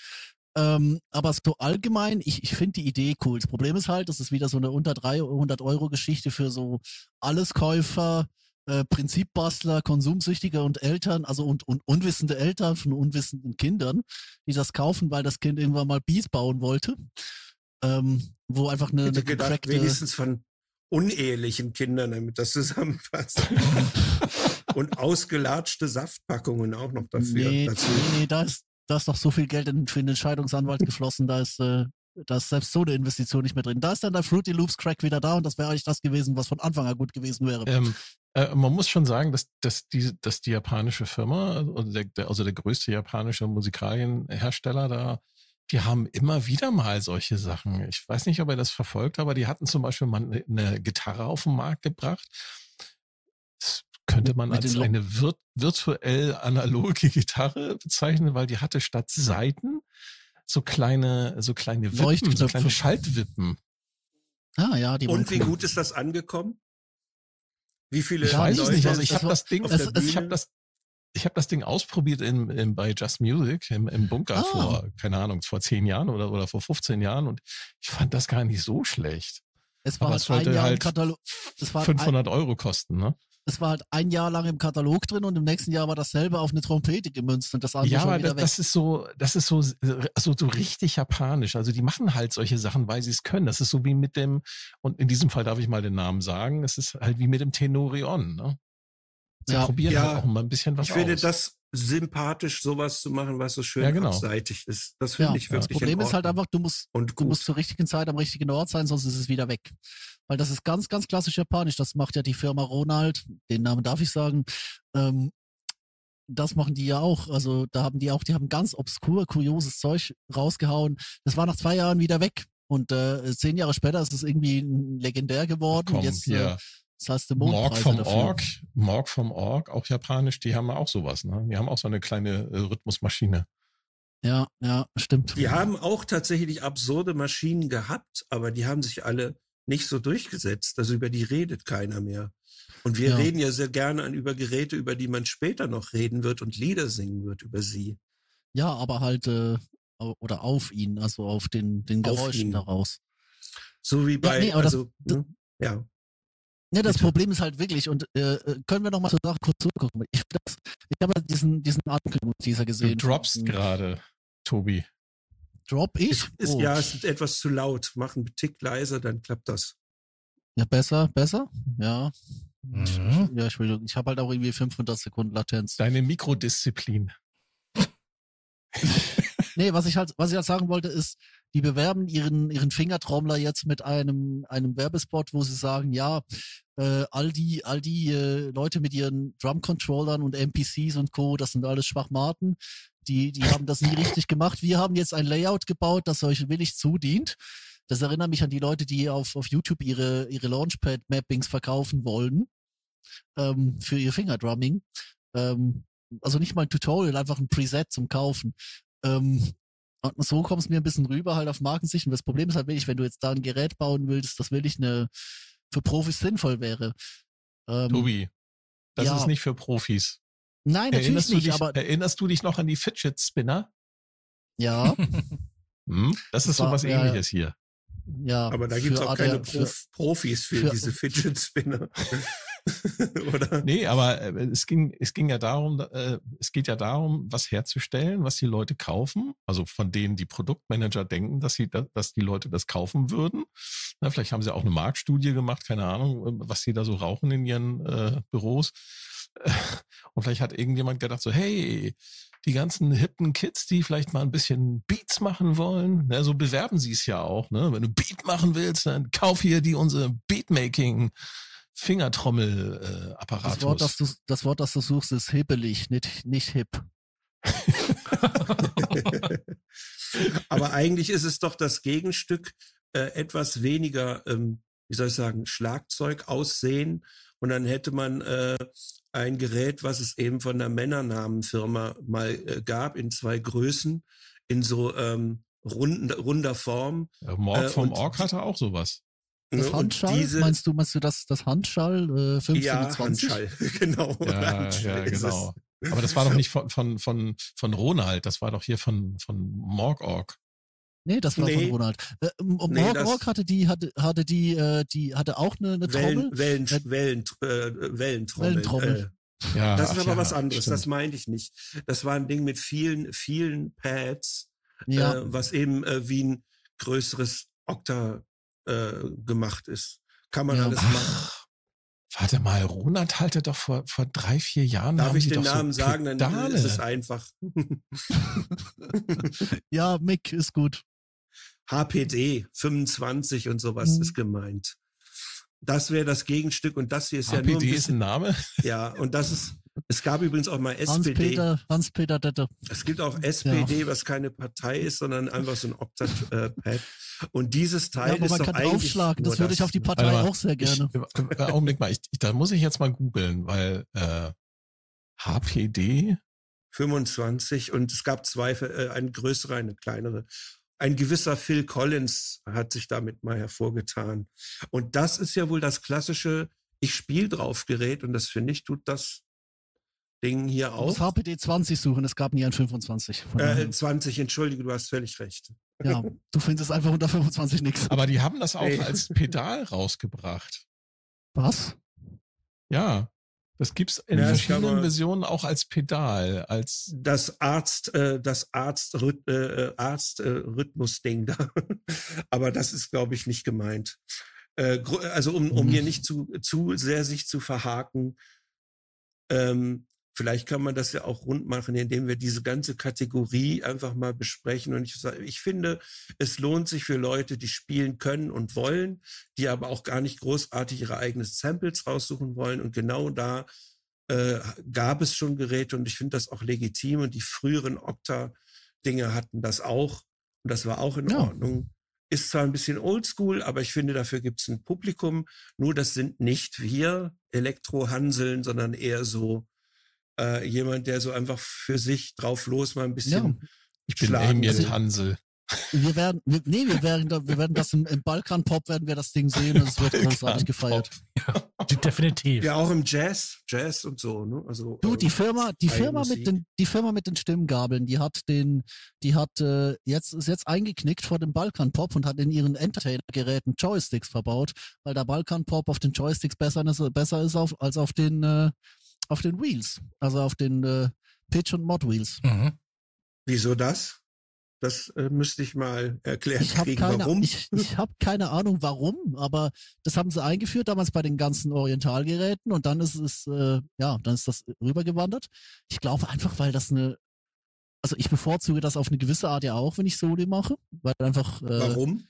Ähm, aber so allgemein, ich, ich finde die Idee cool. Das Problem ist halt, das ist wieder so eine unter 300 Euro Geschichte für so Alleskäufer, äh, Prinzipbastler, Konsumsüchtige und Eltern, also und, und unwissende Eltern von unwissenden Kindern, die das kaufen, weil das Kind irgendwann mal Bees bauen wollte. Ähm, wo einfach eine, eine gedacht, wenigstens von unehelichen Kindern, damit das zusammenpasst. [laughs] Und ausgelatschte Saftpackungen auch noch dafür. nee, dazu. nee, nee, da ist, da ist doch so viel Geld in, für den Entscheidungsanwalt geflossen, da ist, äh, da ist selbst so eine Investition nicht mehr drin. Da ist dann der Fruity Loops Crack wieder da und das wäre eigentlich das gewesen, was von Anfang an gut gewesen wäre. Ähm, äh, man muss schon sagen, dass, dass, die, dass die japanische Firma, also der, also der größte japanische Musikalienhersteller da, die haben immer wieder mal solche Sachen. Ich weiß nicht, ob er das verfolgt, aber die hatten zum Beispiel mal eine Gitarre auf den Markt gebracht. Könnte man als eine virt virtuell analoge [laughs] Gitarre bezeichnen, weil die hatte statt Saiten so kleine, so kleine Wippen, so kleine Schaltwippen. Ah ja, die Und wie gut ist das angekommen? Wie viele Ich weiß es nicht. Also ich habe das Ding, es- ich habe das, ich habe das Ding ausprobiert in, in, bei Just Music im, im Bunker Ah. vor, keine Ahnung, vor zehn Jahren oder, oder vor 15 Jahren und ich fand das gar nicht so schlecht. Es war aber halt es sollte ein Jahr im halt Katalog. Es war, halt ein, 500 Euro kosten, ne? Es war halt ein Jahr lang im Katalog drin und im nächsten Jahr war dasselbe auf eine Trompete gemünzt und das andere Ja, schon aber wieder das, weg. das ist so, das ist so, so, so richtig japanisch. Also die machen halt solche Sachen, weil sie es können. Das ist so wie mit dem, und in diesem Fall darf ich mal den Namen sagen, es ist halt wie mit dem Tenorion, ne? Sie Ja. probieren Ja, halt auch mal ein bisschen was Ich finde aus. das sympathisch, sowas zu machen, was so schön Ja, genau. abseitig ist. Das finde Ja, ich ja. das wirklich Problem in ist halt einfach, du musst, und du musst zur richtigen Zeit am richtigen Ort sein, sonst ist es wieder weg. Weil das ist ganz, ganz klassisch japanisch. Das macht ja die Firma Ronald, den Namen darf ich sagen. Ähm, das machen die ja auch. Also da haben die auch, die haben ganz obskur, kurioses Zeug rausgehauen. Das war nach zwei Jahren wieder weg. Und äh, zehn Jahre später ist es irgendwie legendär geworden. Komm, Jetzt hier. äh, das heißt der Morg vom dafür. Org, Morg vom Org, auch japanisch, die haben auch sowas, ne? Die haben auch so eine kleine äh, Rhythmusmaschine. Ja, ja, stimmt. Die haben auch tatsächlich absurde Maschinen gehabt, aber die haben sich alle nicht so durchgesetzt. Also über die redet keiner mehr. Und wir Ja. reden ja sehr gerne an über Geräte, über die man später noch reden wird und Lieder singen wird über sie. Ja, aber halt äh, oder auf ihn, also auf den, den Geräuschen daraus. So wie bei, nee, aber das- also, das- ne? ja. Ja, das. Problem ist halt wirklich, und äh, äh, können wir noch mal zur Sache kurz zurückgucken. Ich, das- ich habe diesen, diesen Ankündigungsteaser Du gesehen. droppst von- gerade, Tobi. Drop ich? Ist, ist, Oh. Ja, es ist etwas zu laut. Mach einen Tick leiser, dann klappt das. ja, besser, besser? Ja. Ich, Mhm. ja, ich, will- ich habe halt auch irgendwie 500 Sekunden Latenz. Deine Mikrodisziplin. [laughs] Nee, was ich halt, was ich halt sagen wollte, ist, die bewerben ihren, ihren Fingertrommler jetzt mit einem, einem Werbespot, wo sie sagen, ja, äh, all die, all die äh, Leute mit ihren Drum-Controllern und NPCs und Co., das sind alles Schwachmaten. Die, die haben das nie richtig gemacht. Wir haben jetzt ein Layout gebaut, das euch willig zudient. Das erinnert mich an die Leute, die auf, auf YouTube ihre, ihre Launchpad-Mappings verkaufen wollen ähm, für ihr Fingerdrumming. Ähm, also nicht mal ein Tutorial, einfach ein Preset zum Kaufen. Ähm, und so kommt es mir ein bisschen rüber, halt auf Markensicht. Und das Problem ist halt wirklich, wenn du jetzt da ein Gerät bauen willst, das wirklich eine für Profis sinnvoll wäre. Ähm, Tobi, das ja. ist nicht für Profis. Nein, natürlich Erinnerst du, nicht, dich, aber erinnerst du dich noch an die Fidget Spinner? ja, [laughs] Hm? Das ist ja, ja. ähnliches hier. ja. Aber da gibt's für auch keine ADR für- Prof Profis für, für- diese [laughs] Fidget Spinner. [laughs] [laughs] Oder? Nee, aber äh, es ging, es ging ja darum, äh, es geht ja darum, was herzustellen, was die Leute kaufen, also von denen die Produktmanager denken, dass sie, da, dass die Leute das kaufen würden. Na, vielleicht haben sie auch eine Marktstudie gemacht, keine Ahnung, äh, was sie da so rauchen in ihren äh, Büros. [laughs] Und vielleicht hat irgendjemand gedacht so, hey, die ganzen hippen Kids, die vielleicht mal ein bisschen Beats machen wollen, ne, so bewerben sie es ja auch. Ne? Wenn du Beat machen willst, dann kauf hier die unsere Beatmaking Fingertrommel-Apparatus. das Wort, das du, das Wort, das du suchst, ist hibbelig, nicht, nicht hip. [laughs] Aber eigentlich ist es doch das Gegenstück, äh, etwas weniger, ähm, wie soll ich sagen, Schlagzeug aussehen. Und dann hätte man äh, ein Gerät, was es eben von der Männernamenfirma mal äh, gab, in zwei Größen, in so ähm, runden, runder Form. Ja, Morg Äh, vom Org hatte auch sowas. Das Ne, Handschall? diese- meinst du, meinst du das, das Handschall äh, 15 Ja, und 20? [laughs] Handschall, genau. Ja, Handschall ja, genau. Aber das war doch nicht von, von, von, von Ronald, das war doch hier von, von Morgorg. Nee, das war Nee. von Ronald. Äh, Nee, Morg hatte die, hatte, hatte die, äh, die hatte auch eine, eine Trommel. Wellen, Wellen, Äh, Wellen, äh, Wellentrommel. Wellentrommel. Äh, Ja, das ist aber ja, was anderes, stimmt. das meinte ich nicht. Das war ein Ding mit vielen, vielen Pads, ja, äh, was eben äh, wie ein größeres Okta äh, gemacht ist. Kann man Ja. alles machen. Ach, warte mal, Ronald hatte doch vor, vor drei, vier Jahren. Darf ich den Namen so sagen, dann Pedale. ist es einfach. [laughs] ja, Mick ist gut. HPD 25 und sowas Mhm. ist gemeint. Das wäre das Gegenstück und das hier ist ja nur ein HPD ist ein bisschen, Name? [laughs] ja, und das ist, es gab übrigens auch mal SPD. Hans-Peter, Hans-Peter Dette. Es gibt auch SPD, was keine Partei ist, sondern einfach so ein Octa-Pad. Und dieses Ja, Teil aber ist man doch kann eigentlich draufschlagen. Das würde ich auf die? Partei mal, auch sehr gerne. Ich, Augenblick mal, ich, ich, da muss ich jetzt mal googeln, weil äh, HPD, 25 und es gab zwei, äh, eine größere, eine kleinere. Ein gewisser Phil Collins hat sich damit mal hervorgetan. Und das ist ja wohl das klassische, ich spiele drauf Gerät und das finde ich, tut das Ding hier auch. HPD 20 suchen, es gab nie ein 25. Von Äh, daher. 20, entschuldige, du hast völlig recht. Ja, du findest einfach unter 25 nichts. aber die haben das auch Nee. als Pedal rausgebracht. Was? Ja, das gibt's in Ja, verschiedenen glaube- Versionen auch als Pedal, als Das Arzt, äh, das Arzt, äh, Arzt äh, Rhythmus-Ding da. [laughs] Aber das ist, glaube ich, nicht gemeint. Äh, also um, um Mhm. hier nicht zu, zu sehr sich zu verhaken, ähm, vielleicht kann man das ja auch rund machen, indem wir diese ganze Kategorie einfach mal besprechen. Und ich, ich finde, es lohnt sich für Leute, die spielen können und wollen, die aber auch gar nicht großartig ihre eigenen Samples raussuchen wollen. Und genau da äh, gab es schon Geräte und ich finde das auch legitim. Und die früheren Okta-Dinge hatten das auch. Und das war auch in Ja. Ordnung. Ist zwar ein bisschen oldschool, aber ich finde, dafür gibt es ein Publikum. Nur das sind nicht wir Elektrohanseln, sondern eher so äh, jemand, der so einfach für sich drauf los mal ein Ja, bisschen ich bin Schlagen. Emil Also- Hansel. wir werden, wir, nee, wir werden, da- wir werden das im, im Balkan-Pop werden wir das Ding sehen und es wird großartig gefeiert. Definitiv. Ja, auch im Jazz, Jazz und so, ne? Also Du, die äh, Firma, die Firma mit Musik. den, die Firma mit den Stimmgabeln, die hat den, die hat äh, jetzt ist jetzt eingeknickt vor dem Balkan Pop und hat in ihren Entertainer-Geräten Joysticks verbaut, weil der Balkan Pop auf den Joysticks besser ist, besser ist auf, als auf den äh, auf den Wheels, also auf den äh, Pitch und Mod Wheels. Mhm. Wieso das? Das äh, müsste ich mal erklärt Ich habe kriegen, keine, warum. ich, ich hab keine Ahnung warum, aber das haben sie eingeführt damals bei den ganzen Orientalgeräten und dann ist es, äh, ja, dann ist das rübergewandert. Ich glaube einfach, weil das eine, also ich bevorzuge das auf eine gewisse Art ja auch, wenn ich Soli mache, weil einfach, äh, warum?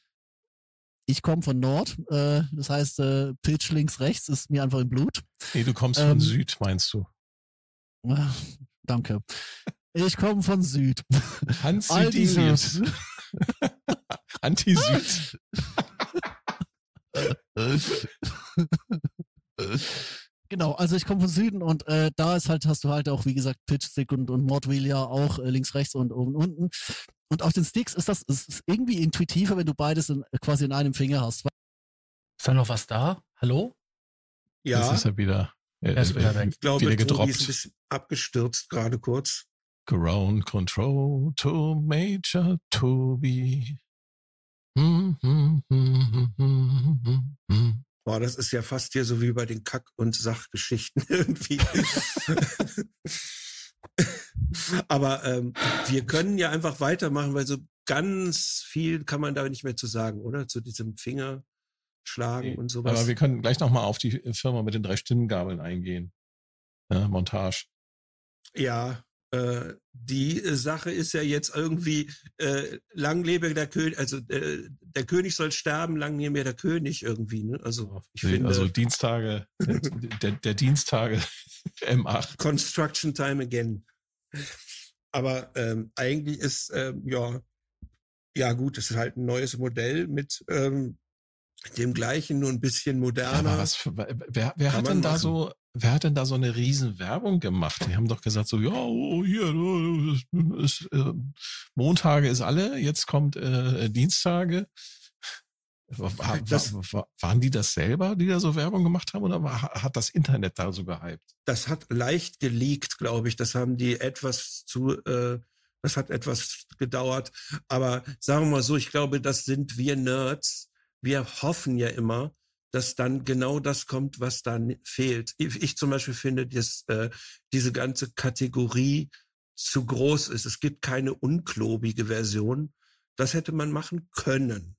Ich komme von Nord, äh, das heißt, äh, Pitch links, rechts ist mir einfach im Blut. Nee, du kommst Ähm, von Süd, meinst du? Ah, danke. Ich komme von Süd. Hans diese, Süd. [laughs] Anti-Süd. [laughs] Genau, also ich komme von Süden und äh, da ist halt, hast du halt auch, wie gesagt, Pitchstick und, und Modwheel ja auch äh, links, rechts und oben, unten. Und auf den Sticks ist das ist, ist irgendwie intuitiver, wenn du beides in, quasi in einem Finger hast. Ist da noch was da? Hallo? Ja, Das ist ja wieder, äh, Er ist wieder weg. ich glaube, wieder Tobi gedroppt. ist ein bisschen abgestürzt gerade kurz. Ground Control to Major Toby. Hm, hm, hm, hm, hm, hm, hm. Boah, das ist ja fast hier so wie bei den Kack- und Sachgeschichten [laughs] irgendwie. Aber ähm, wir können ja einfach weitermachen, weil so ganz viel kann man da nicht mehr zu sagen, oder? Zu diesem Fingerschlagen Nee, und sowas. Aber wir können gleich nochmal auf die Firma mit den drei Stimmgabeln eingehen. Ja, Montage. Ja, äh, die äh, Sache ist ja jetzt irgendwie, äh, lang lebe der König, also äh, der König soll sterben, lang lebe der König irgendwie. Ne? Also ich finde, also Dienstage, der, der, Dienstage [laughs] M8. Construction Time Again. Aber ähm, eigentlich ist, ähm, ja, ja gut, es ist halt ein neues Modell mit ähm, dem gleichen, nur ein bisschen Ja, moderner. aber was wer, wer hat denn da so, wer hat denn da so eine riesen Werbung gemacht? Die haben doch gesagt so, ja, oh, hier, äh, ist, äh, Montage ist alle, jetzt kommt äh, Dienstage. War, war, war, waren die das selber, die da so Werbung gemacht haben, oder hat das Internet da so gehypt? Das hat leicht geleakt, glaube ich. Das haben die etwas zu, äh, das hat etwas gedauert. Aber sagen wir mal so, ich glaube, das sind wir Nerds. Wir hoffen ja immer, dass dann genau das kommt, was dann fehlt. Ich, ich zum Beispiel finde, dass äh, diese ganze Kategorie zu groß ist. Es gibt keine unklobige Version. Das hätte man machen können.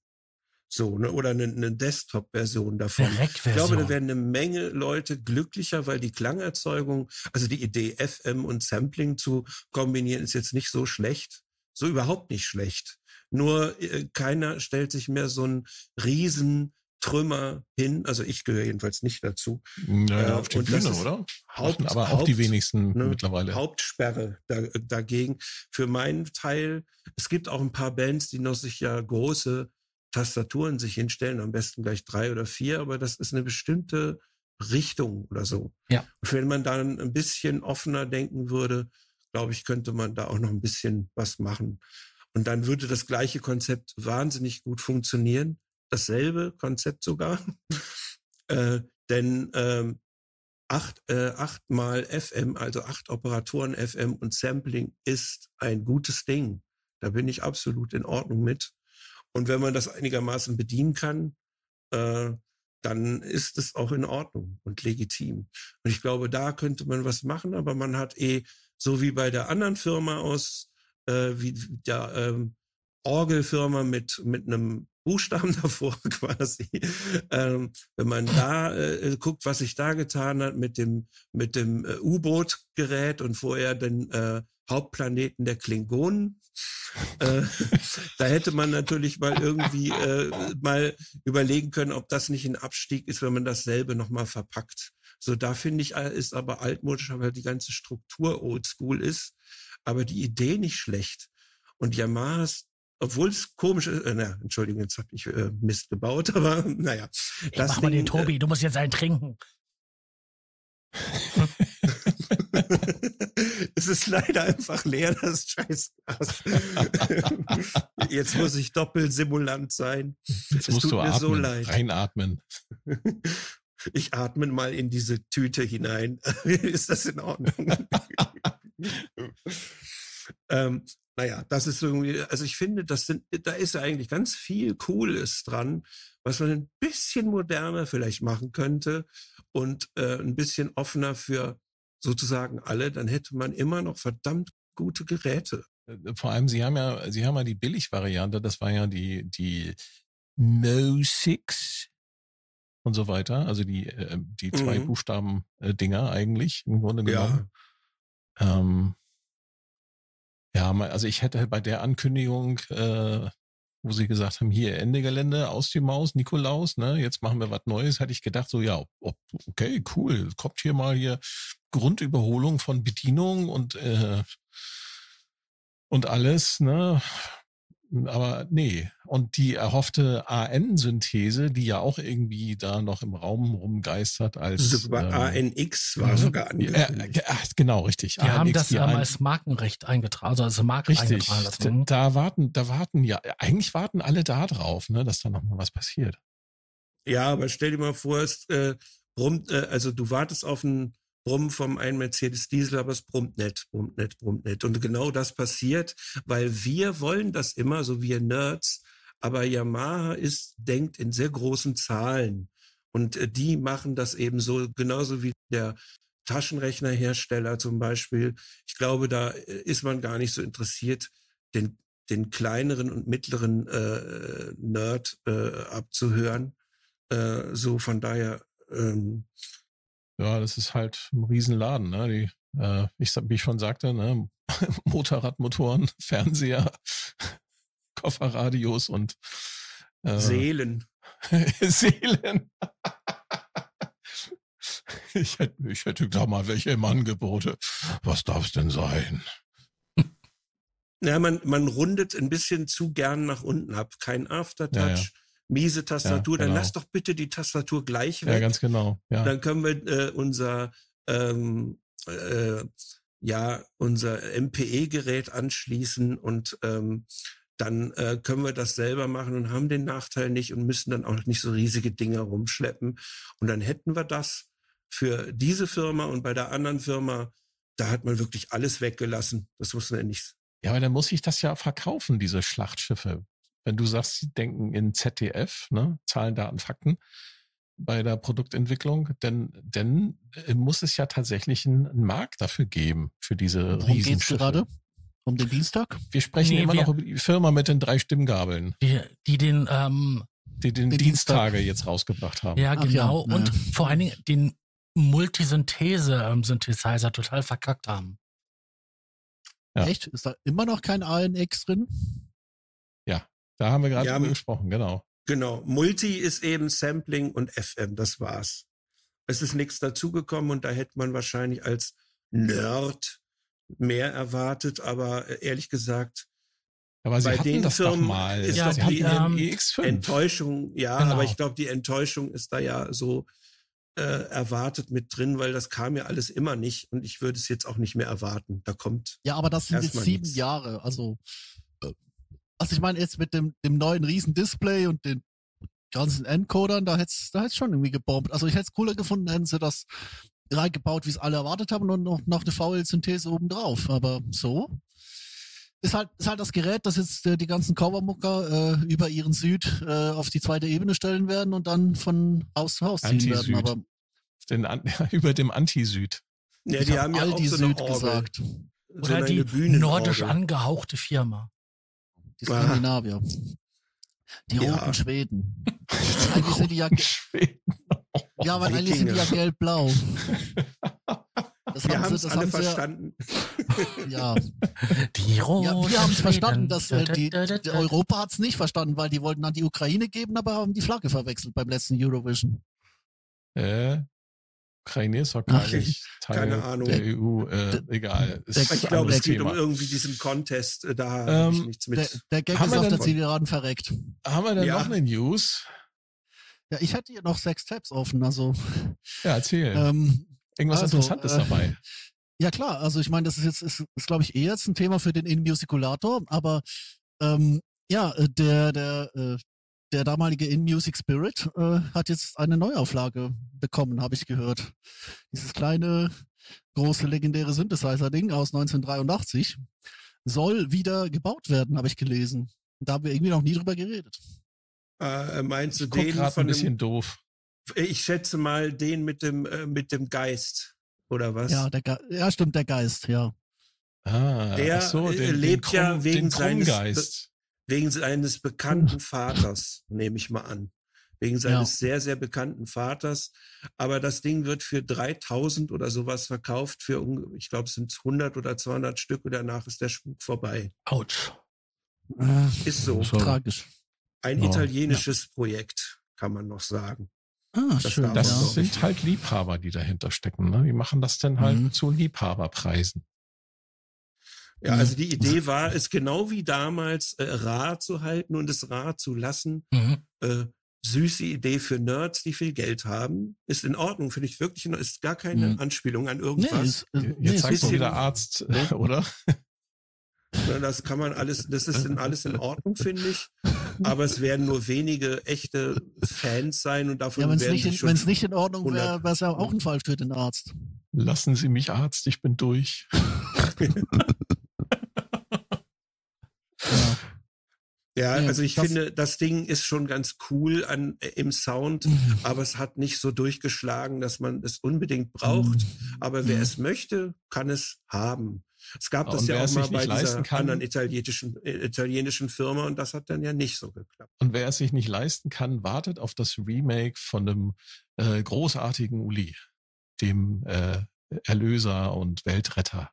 So, ne? oder eine, eine Desktop-Version davon. Ich glaube, da werden eine Menge Leute glücklicher, weil die Klangerzeugung, also die Idee, FM und Sampling zu kombinieren, ist jetzt nicht so schlecht. So überhaupt nicht schlecht. Nur äh, keiner stellt sich mehr so einen riesen Trümmer hin. Also ich gehöre jedenfalls nicht dazu. Ja, Äh, auf die Bühne, oder? Haupt, aber auch die Haupt- wenigsten ne, mittlerweile. Hauptsperre da, dagegen. Für meinen Teil, es gibt auch ein paar Bands, die noch sich ja große Tastaturen sich hinstellen, am besten gleich drei oder vier, aber das ist eine bestimmte Richtung oder so. Ja. Und wenn man dann ein bisschen offener denken würde, glaube ich, könnte man da auch noch ein bisschen was machen. Und dann würde das gleiche Konzept wahnsinnig gut funktionieren. Dasselbe Konzept sogar. [laughs] äh, denn ähm, acht, äh, achtmal FM, also acht Operatoren FM und Sampling ist ein gutes Ding. Da bin ich absolut in Ordnung mit. Und wenn man das einigermaßen bedienen kann, äh, dann ist es auch in Ordnung und legitim. Und ich glaube, da könnte man was machen, aber man hat eh, so wie bei der anderen Firma aus, äh, wie der ähm, Orgelfirma mit, mit einem Buchstaben [laughs] davor quasi. Ähm, wenn man da äh, guckt, was sich da getan hat mit dem, mit dem äh, U-Boot-Gerät und vorher den äh, Hauptplaneten der Klingonen, äh, [laughs] da hätte man natürlich mal irgendwie äh, mal überlegen können, ob das nicht ein Abstieg ist, wenn man dasselbe nochmal verpackt. So, da finde ich, äh, ist aber altmodisch, weil die ganze Struktur oldschool ist, aber die Idee nicht schlecht. Und Yamahas, obwohl es komisch ist, äh, na, Entschuldigung, jetzt habe ich äh, Mist gebaut, [laughs] aber naja. Ey, das mach mal den Ding, äh, Tobi, du musst jetzt einen trinken. [laughs] es ist leider einfach leer, das Scheißglas. [laughs] Jetzt muss ich doppelt simulant sein. Jetzt es musst tut du mir atmen, so leid. reinatmen. Ich atme mal in diese Tüte hinein. ist das in Ordnung? Ähm, naja, das ist irgendwie, also ich finde, das sind, da ist ja eigentlich ganz viel Cooles dran, was man ein bisschen moderner vielleicht machen könnte und äh, ein bisschen offener für sozusagen alle, dann hätte man immer noch verdammt gute Geräte. Äh, Vor allem, sie haben ja, sie haben ja die Billigvariante, das war ja die, die Mo 6 und so weiter. Also die, äh, die zwei Mhm. Buchstaben äh, eigentlich im Grunde genommen. Ja, Ähm, ja, also ich hätte bei der Ankündigung, äh, wo sie gesagt haben, hier Ende Gelände, aus die Maus, Nikolaus, ne, jetzt machen wir was Neues, hätte ich gedacht, so ja, okay, cool, kommt hier mal hier Grundüberholung von Bedienung und äh, und alles, ne? Aber nee. Und die erhoffte AN-Synthese, die ja auch irgendwie da noch im Raum rumgeistert als sogar ähm, ANX war sogar ja, angekündigt. ja, genau, richtig. Die haben ANX, das die ähm, ein- als Markenrecht eingetragen, also als Marke Richtig. eingetragen Da, da warten, da warten ja, eigentlich warten alle da drauf, ne, dass da noch mal was passiert. Ja, aber stell dir mal vor, es äh, brummt, äh, also du wartest auf ein Brummen vom einen Mercedes Diesel, aber es brummt nicht, brummt nicht, brummt nicht. Und genau das passiert, weil wir wollen das immer, so wir Nerds, aber Yamaha ist, denkt in sehr großen Zahlen. Und äh, die machen das eben so, genauso wie der Taschenrechnerhersteller zum Beispiel. Ich glaube, da äh, ist man gar nicht so interessiert, den, den kleineren und mittleren äh, Nerd äh, abzuhören. Äh, so von daher, ähm, Ja, das ist halt ein Riesenladen, ne? Die, äh, ich, wie ich schon sagte, ne? [laughs] Motorradmotoren, [laughs] Fernseher, [laughs] Kofferradios und äh, Seelen. Seelen. ich, hätte, ich hätte da mal welche im Angebote. Was darf's denn sein? Ja, man, man rundet ein bisschen zu gern nach unten ab. Kein Aftertouch. Miese Tastatur. Ja, Dann genau. lass doch bitte die Tastatur gleich Ja, weg. ganz genau. Ja. Dann können wir äh, unser ähm, äh, ja unser MPE-Gerät anschließen und ähm, dann äh, können wir das selber machen und haben den Nachteil nicht und müssen dann auch nicht so riesige Dinge rumschleppen. Und dann hätten wir das für diese Firma und bei der anderen Firma, da hat man wirklich alles weggelassen. Das man ja nicht. Ja, aber dann muss ich das ja verkaufen, diese Schlachtschiffe. Wenn du sagst, sie denken in ZDF, ne, Zahlen, Daten, Fakten, bei der Produktentwicklung, denn, denn äh, muss es ja tatsächlich einen, Markt dafür geben, für diese Worum geht's gerade? Um den Dienstag? Wir sprechen Nee, immer wir- noch über die Firma mit den drei Stimmgabeln, Die, die den, ähm, die den, Den Dienstage jetzt rausgebracht haben. ja Ach genau, ja. und vor allen Dingen den Multisynthese-Synthesizer total verkackt haben. Ja. Echt? Ist da immer noch kein ANX drin? Da haben wir gerade Ja, drüber gesprochen, genau. Genau. Multi ist eben Sampling und FM, das war's. Es ist nichts dazugekommen und da hätte man wahrscheinlich als Nerd mehr erwartet, aber äh, ehrlich gesagt, Aber sie Bei hatten den das Firmen doch mal. ist Ja, doch die, ähm, EX5. Enttäuschung, ja, Genau. aber ich glaube, die Enttäuschung ist da ja so äh, erwartet mit drin, weil das kam ja alles immer nicht und ich würde es jetzt auch nicht mehr erwarten. Da kommt Ja, aber das sind jetzt sieben nix. Jahre. Also, also ich meine jetzt mit dem, dem neuen Riesen-Display und den ganzen Encodern, da hätte es da hätt's schon irgendwie gebombt. Also ich hätte es cooler gefunden, hätten sie das reingebaut, wie es alle erwartet haben und noch, noch eine VL-Synthese obendrauf. Aber so ist halt, ist halt das Gerät, das jetzt äh, die ganzen Covermucker äh, über ihren Süd äh, auf die zweite Ebene stellen werden und dann von Haus zu Haus ziehen werden. Aber den, An- [laughs] über dem Anti-Süd. ja, die hab haben ja auch Aldi so eine Süd Orgel, gesagt. so Oder eine die nordisch angehauchte Firma. Die. Skandinavier. Die Ja. roten Schweden. [laughs] Eigentlich sind die ja, Schweden. ja, aber eigentlich sind die ja gelb-blau. [laughs] Das Wir haben es alle verstanden. [laughs] ja. Die roten ja, wir haben es verstanden, dass äh, die, die. Europa hat es nicht verstanden, weil die wollten an die Ukraine geben, aber haben die Flagge verwechselt beim letzten Eurovision. Äh, Ukraine ist doch gar Ach, nicht Teil keine Ahnung. der EU. Äh, egal. Der- ein Ich glaube, es geht um Thema. irgendwie diesen Contest. äh, Da habe Ähm, ich nichts Der, mit. der Gag Haben ist wir auf der Zielgeraden verreckt. Haben wir denn Ja. noch eine News? Ja, ich hätte hier noch sechs Tabs offen, also Ja, erzähl. ähm, Irgendwas also, Interessantes äh, dabei. Ja klar, also ich meine, das ist jetzt, ist, ist glaube ich, eher jetzt ein Thema für den In-Musiculator, aber ähm, ja, äh, der, der, äh, der damalige In-Music Spirit äh, hat jetzt eine Neuauflage bekommen, habe ich gehört. Dieses kleine, große, legendäre Synthesizer-Ding aus 1983 soll wieder gebaut werden, habe ich gelesen. Und Da haben wir irgendwie noch nie drüber geredet. Äh, meinst du den gerade ein von bisschen dem, doof. ich schätze mal den mit dem, äh, mit dem Geist, oder was? Ja, der Ge ja, stimmt, der Geist, ja. Ah, Der, ach so, äh, den, lebt den ja wegen den seines Krummgeist. Wegen seines bekannten Vaters, nehme ich mal an. Wegen seines sehr, sehr bekannten Vaters. Aber das Ding wird für 3000 oder sowas verkauft. Für, unge- ich glaube, es sind 100 oder 200 Stück und danach ist der Spuk vorbei. Autsch. Äh, Ist so. So. Tragisch. Ein Ja. italienisches Projekt, kann man noch sagen. Ah, Das schön. Das ja. sind halt Liebhaber, die dahinter stecken. Ne? Die machen das dann halt Mhm. zu Liebhaberpreisen. Ja, Mhm. also die Idee war, es genau wie damals äh, rar zu halten und es rar zu lassen. Mhm. Äh, süße Idee für Nerds, die viel Geld haben. Ist in Ordnung, finde ich wirklich. Ist gar keine Mhm. Anspielung an Nee, irgendwas. ist, äh, nee, Jetzt ist sagst du wieder Arzt, äh, oder? [laughs] Das kann man alles, das ist in alles in Ordnung, finde ich. Aber es werden nur wenige echte Fans sein und davon Ja, wenn es werden nicht, schon. wenn's nicht in Ordnung wäre, 100. wäre es ja auch ein Fall für den Arzt. Lassen Sie mich Arzt, ich bin durch. [laughs] Ja. ja, also ich das- finde, das Ding ist schon ganz cool an, äh, im Sound, aber es hat nicht so durchgeschlagen, dass man es unbedingt braucht. Aber wer Mhm. es möchte, kann es haben. Es gab das ja auch mal bei dieser kann- anderen italienischen, äh, italienischen Firma und das hat dann ja nicht so geklappt. Und wer es sich nicht leisten kann, wartet auf das Remake von einem äh, großartigen Uli, dem äh, Erlöser und Weltretter.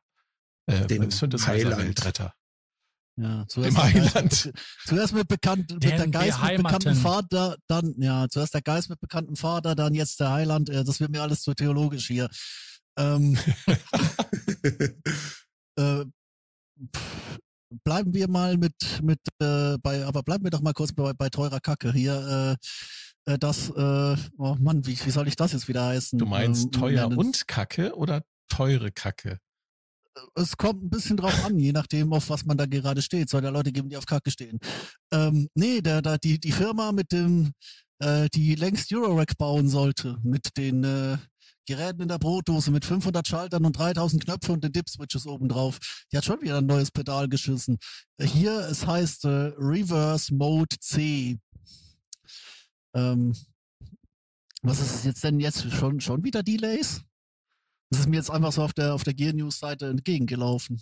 Äh, Dem Synthesizer. Weltretter. Ja, zuerst, der Geist Heiland. mit, zuerst mit bekannt, mit der Geist mit bekanntem Vater, dann, ja, zuerst der Geist mit bekanntem Vater, dann jetzt der Heiland, äh, das wird mir alles zu theologisch hier. Ähm, [laughs] äh, pff, bleiben wir mal mit, mit, äh, bei, aber bleiben wir doch mal kurz bei, bei teurer Kacke hier, äh, äh, das, äh, oh Mann, wie, wie soll ich das jetzt wieder heißen? Du meinst Ähm, teuer und Kacke oder teure Kacke? Es kommt ein bisschen drauf an, je nachdem, auf was man da gerade steht. Soll ja Leute geben, die auf Kacke stehen. Ähm, nee, der, der, die, die Firma mit dem, äh, die längst Eurorack bauen sollte, mit den äh, Geräten in der Brotdose, mit 500 Schaltern und 3000 Knöpfe und den Dip-Switches obendrauf. Die hat schon wieder ein neues Pedal geschissen. Äh, hier, es heißt äh, Reverse Mode C. Ähm, was ist es jetzt denn jetzt? Schon, schon wieder Delays? Das ist mir jetzt einfach so auf der, auf der Gear News Seite entgegengelaufen.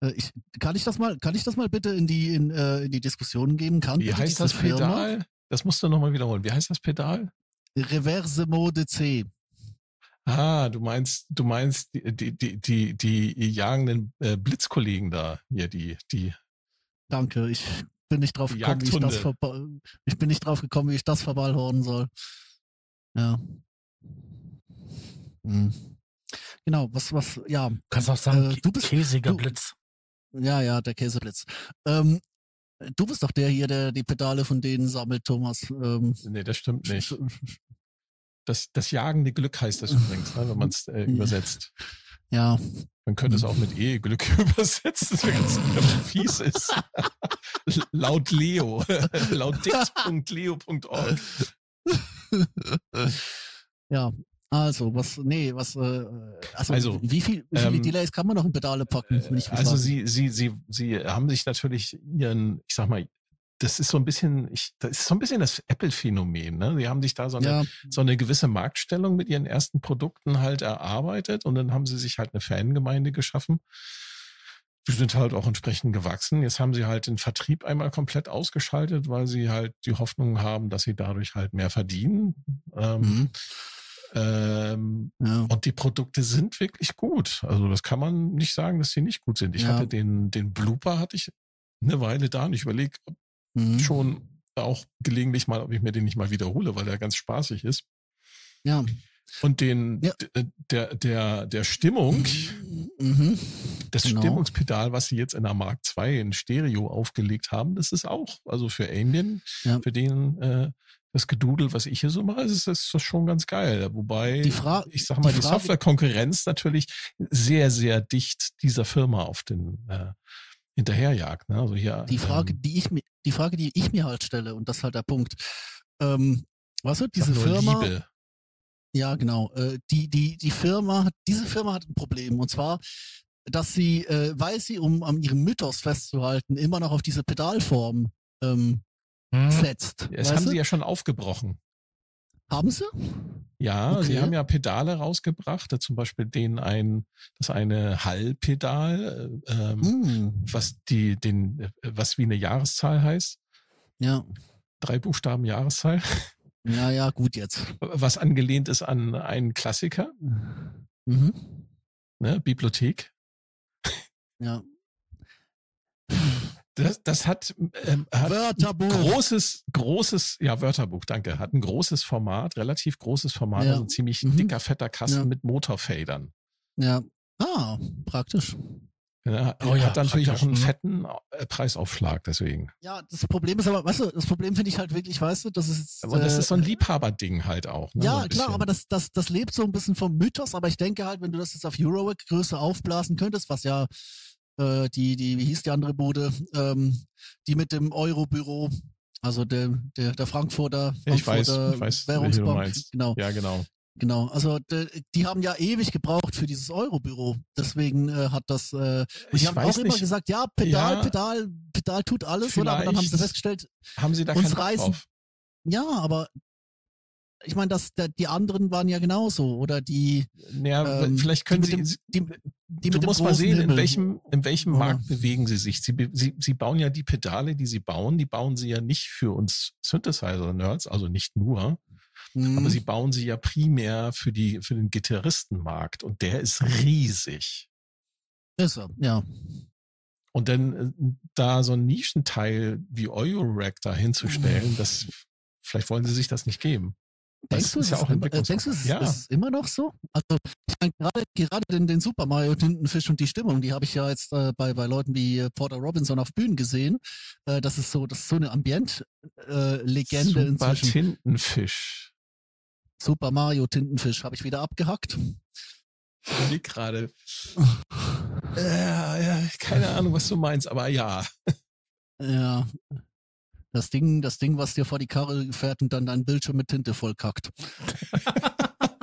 Äh, ich, kann ich das mal, kann ich das mal bitte in die, in, äh, in die Diskussion geben? Kann Wie heißt das Firma Pedal? Das musst du nochmal wiederholen. Wie heißt das Pedal? Reverse Mode C. Ah, du meinst, du meinst die, die, die, die, die jagenden äh, Blitzkollegen da, hier, die, die. Danke, ich bin nicht drauf gekommen, wie ich das ich bin nicht drauf gekommen, wie ich das verballhornen soll. Ja. Hm. Genau, was, was, ja, Du kannst auch sagen, Äh, du bist- käsiger du- Blitz. ja, ja, der Käseblitz. Ähm, du bist doch der hier, der die Pedale von denen sammelt, Thomas. Ähm, Nee, das stimmt nicht. Das, das jagende Glück heißt das übrigens, ne, wenn man es äh, übersetzt. Ja, Man könnte es auch mit E-Glück [laughs] übersetzen, wenn man fies ist. [laughs] Laut Leo. [laughs] Laut dict.leo.org. ja. Also, was, nee, was, äh, also, Also, wie viel, wie viele ähm, Delays kann man noch in Pedale packen, wenn ich Also sie, sie, sie, sie haben sich natürlich ihren, ich sag mal, das ist so ein bisschen, ich, das ist so ein bisschen das Apple-Phänomen. Ne? Sie haben sich da so eine, ja, so eine gewisse Marktstellung mit ihren ersten Produkten halt erarbeitet und dann haben sie sich halt eine Fangemeinde geschaffen. Die sind halt auch entsprechend gewachsen. Jetzt haben sie halt den Vertrieb einmal komplett ausgeschaltet, weil sie halt die Hoffnung haben, dass sie dadurch halt mehr verdienen. Ähm, mhm, ähm, ja, und die Produkte sind wirklich gut. Also das kann man nicht sagen, dass sie nicht gut sind. Ich Ja. hatte den, den Blooper hatte ich eine Weile da und ich überlege mhm, schon auch gelegentlich mal, ob ich mir den nicht mal wiederhole, weil der ganz spaßig ist. ja, Und den, Ja. d- der, der, der Stimmung, mhm, das Genau. Stimmungspedal, was sie jetzt in der Mark II in Stereo aufgelegt haben, das ist auch, also für Ambien, für den, äh, das Gedudel, was ich hier so mache, ist, ist das schon ganz geil. Wobei, Die Fra- ich sag mal, die die, Softwarekonkurrenz natürlich sehr, sehr dicht dieser Firma auf den äh, hinterherjagt. Ne? Also hier, die Frage, ähm, die ich mir, die Frage, die ich mir halt stelle, und das ist halt der Punkt, ähm, was wird diese Firma, Liebe. Ja, genau. Äh, die, die, die Firma, hat- diese Firma hat ein Problem. Und zwar, dass sie, äh, weil sie, um an ihrem Mythos festzuhalten, immer noch auf diese Pedalform ähm, Hm? Setzt. Das weißt haben du? sie ja schon aufgebrochen. Haben sie? Ja, Okay. sie haben ja Pedale rausgebracht, zum Beispiel den ein, das eine Hallpedal, äh, ähm, Hm. was die, den, äh, was wie eine Jahreszahl heißt. Ja. Drei Buchstaben Jahreszahl, Ja, ja, gut jetzt. was angelehnt ist an einen Klassiker, Mhm. ne, Bibliothek. Ja. Das, das hat, ähm, hat Wörterbuch. großes, großes, ja, Wörterbuch, danke, hat ein großes Format, relativ großes Format, Ja. also ein ziemlich Mhm. dicker, fetter Kasten Ja. mit Motorfedern. Ja. Ah, praktisch. Ja, hat Oh ja, hat natürlich auch einen mhm. fetten äh, Preisaufschlag, deswegen. Ja, das Problem ist aber, weißt du, das Problem finde ich halt wirklich, weißt du, das ist. Aber das äh, ist so ein Liebhaberding halt auch. Ne? so Ja, ein klar, aber das, das, das lebt so ein bisschen vom Mythos, aber ich denke halt, wenn du das jetzt auf Eurorack Größe aufblasen könntest, was ja äh, die, die, wie hieß die andere Bude, ähm, die mit dem Eurobüro, also der, der, der Frankfurter, Ja, ich weiß, Frankfurter ich weiß, Währungsbank, genau, Ja, genau. genau. Also de, die haben ja ewig gebraucht für dieses Eurobüro, deswegen äh, hat das, äh, und die Ich haben auch immer nicht, gesagt, ja, Pedal, Ja, Pedal, Pedal tut alles, oder? Aber dann haben sie festgestellt, haben sie da uns keinen reißen- drauf? ja, aber ich meine, das, der, die anderen waren ja genauso, oder die, Ja, Ähm, vielleicht die können mit sie, dem- die, die du musst mal sehen, in Himmel. welchem, in welchem Ja. Markt bewegen sie sich. Sie, sie, sie bauen ja die Pedale, die sie bauen, die bauen sie ja nicht für uns Synthesizer-Nerds, also nicht nur, Mhm. aber sie bauen sie ja primär für die, für den Gitarristenmarkt und der ist riesig. Ist er, ja. Und dann äh, da so ein Nischenteil wie Eurorack da hinzustellen, das, vielleicht wollen sie sich das nicht geben. Denkst du, ist ja auch immer, äh, denkst du, es Ja. ist immer noch so? Also, ich meine, gerade, gerade den, den Super Mario Tintenfisch und die Stimmung, die habe ich ja jetzt äh, bei, bei Leuten wie äh, Porter Robinson auf Bühnen gesehen. Äh, das ist so, das ist so eine Ambient-Legende Super inzwischen. Tintenfisch. Super Mario Tintenfisch habe ich wieder abgehackt. Ich überleg gerade. [laughs] Ja, ja, keine Ahnung, was du meinst, aber ja. Ja. Das Ding, das Ding, was dir vor die Karre fährt und dann dein Bildschirm mit Tinte vollkackt. [laughs]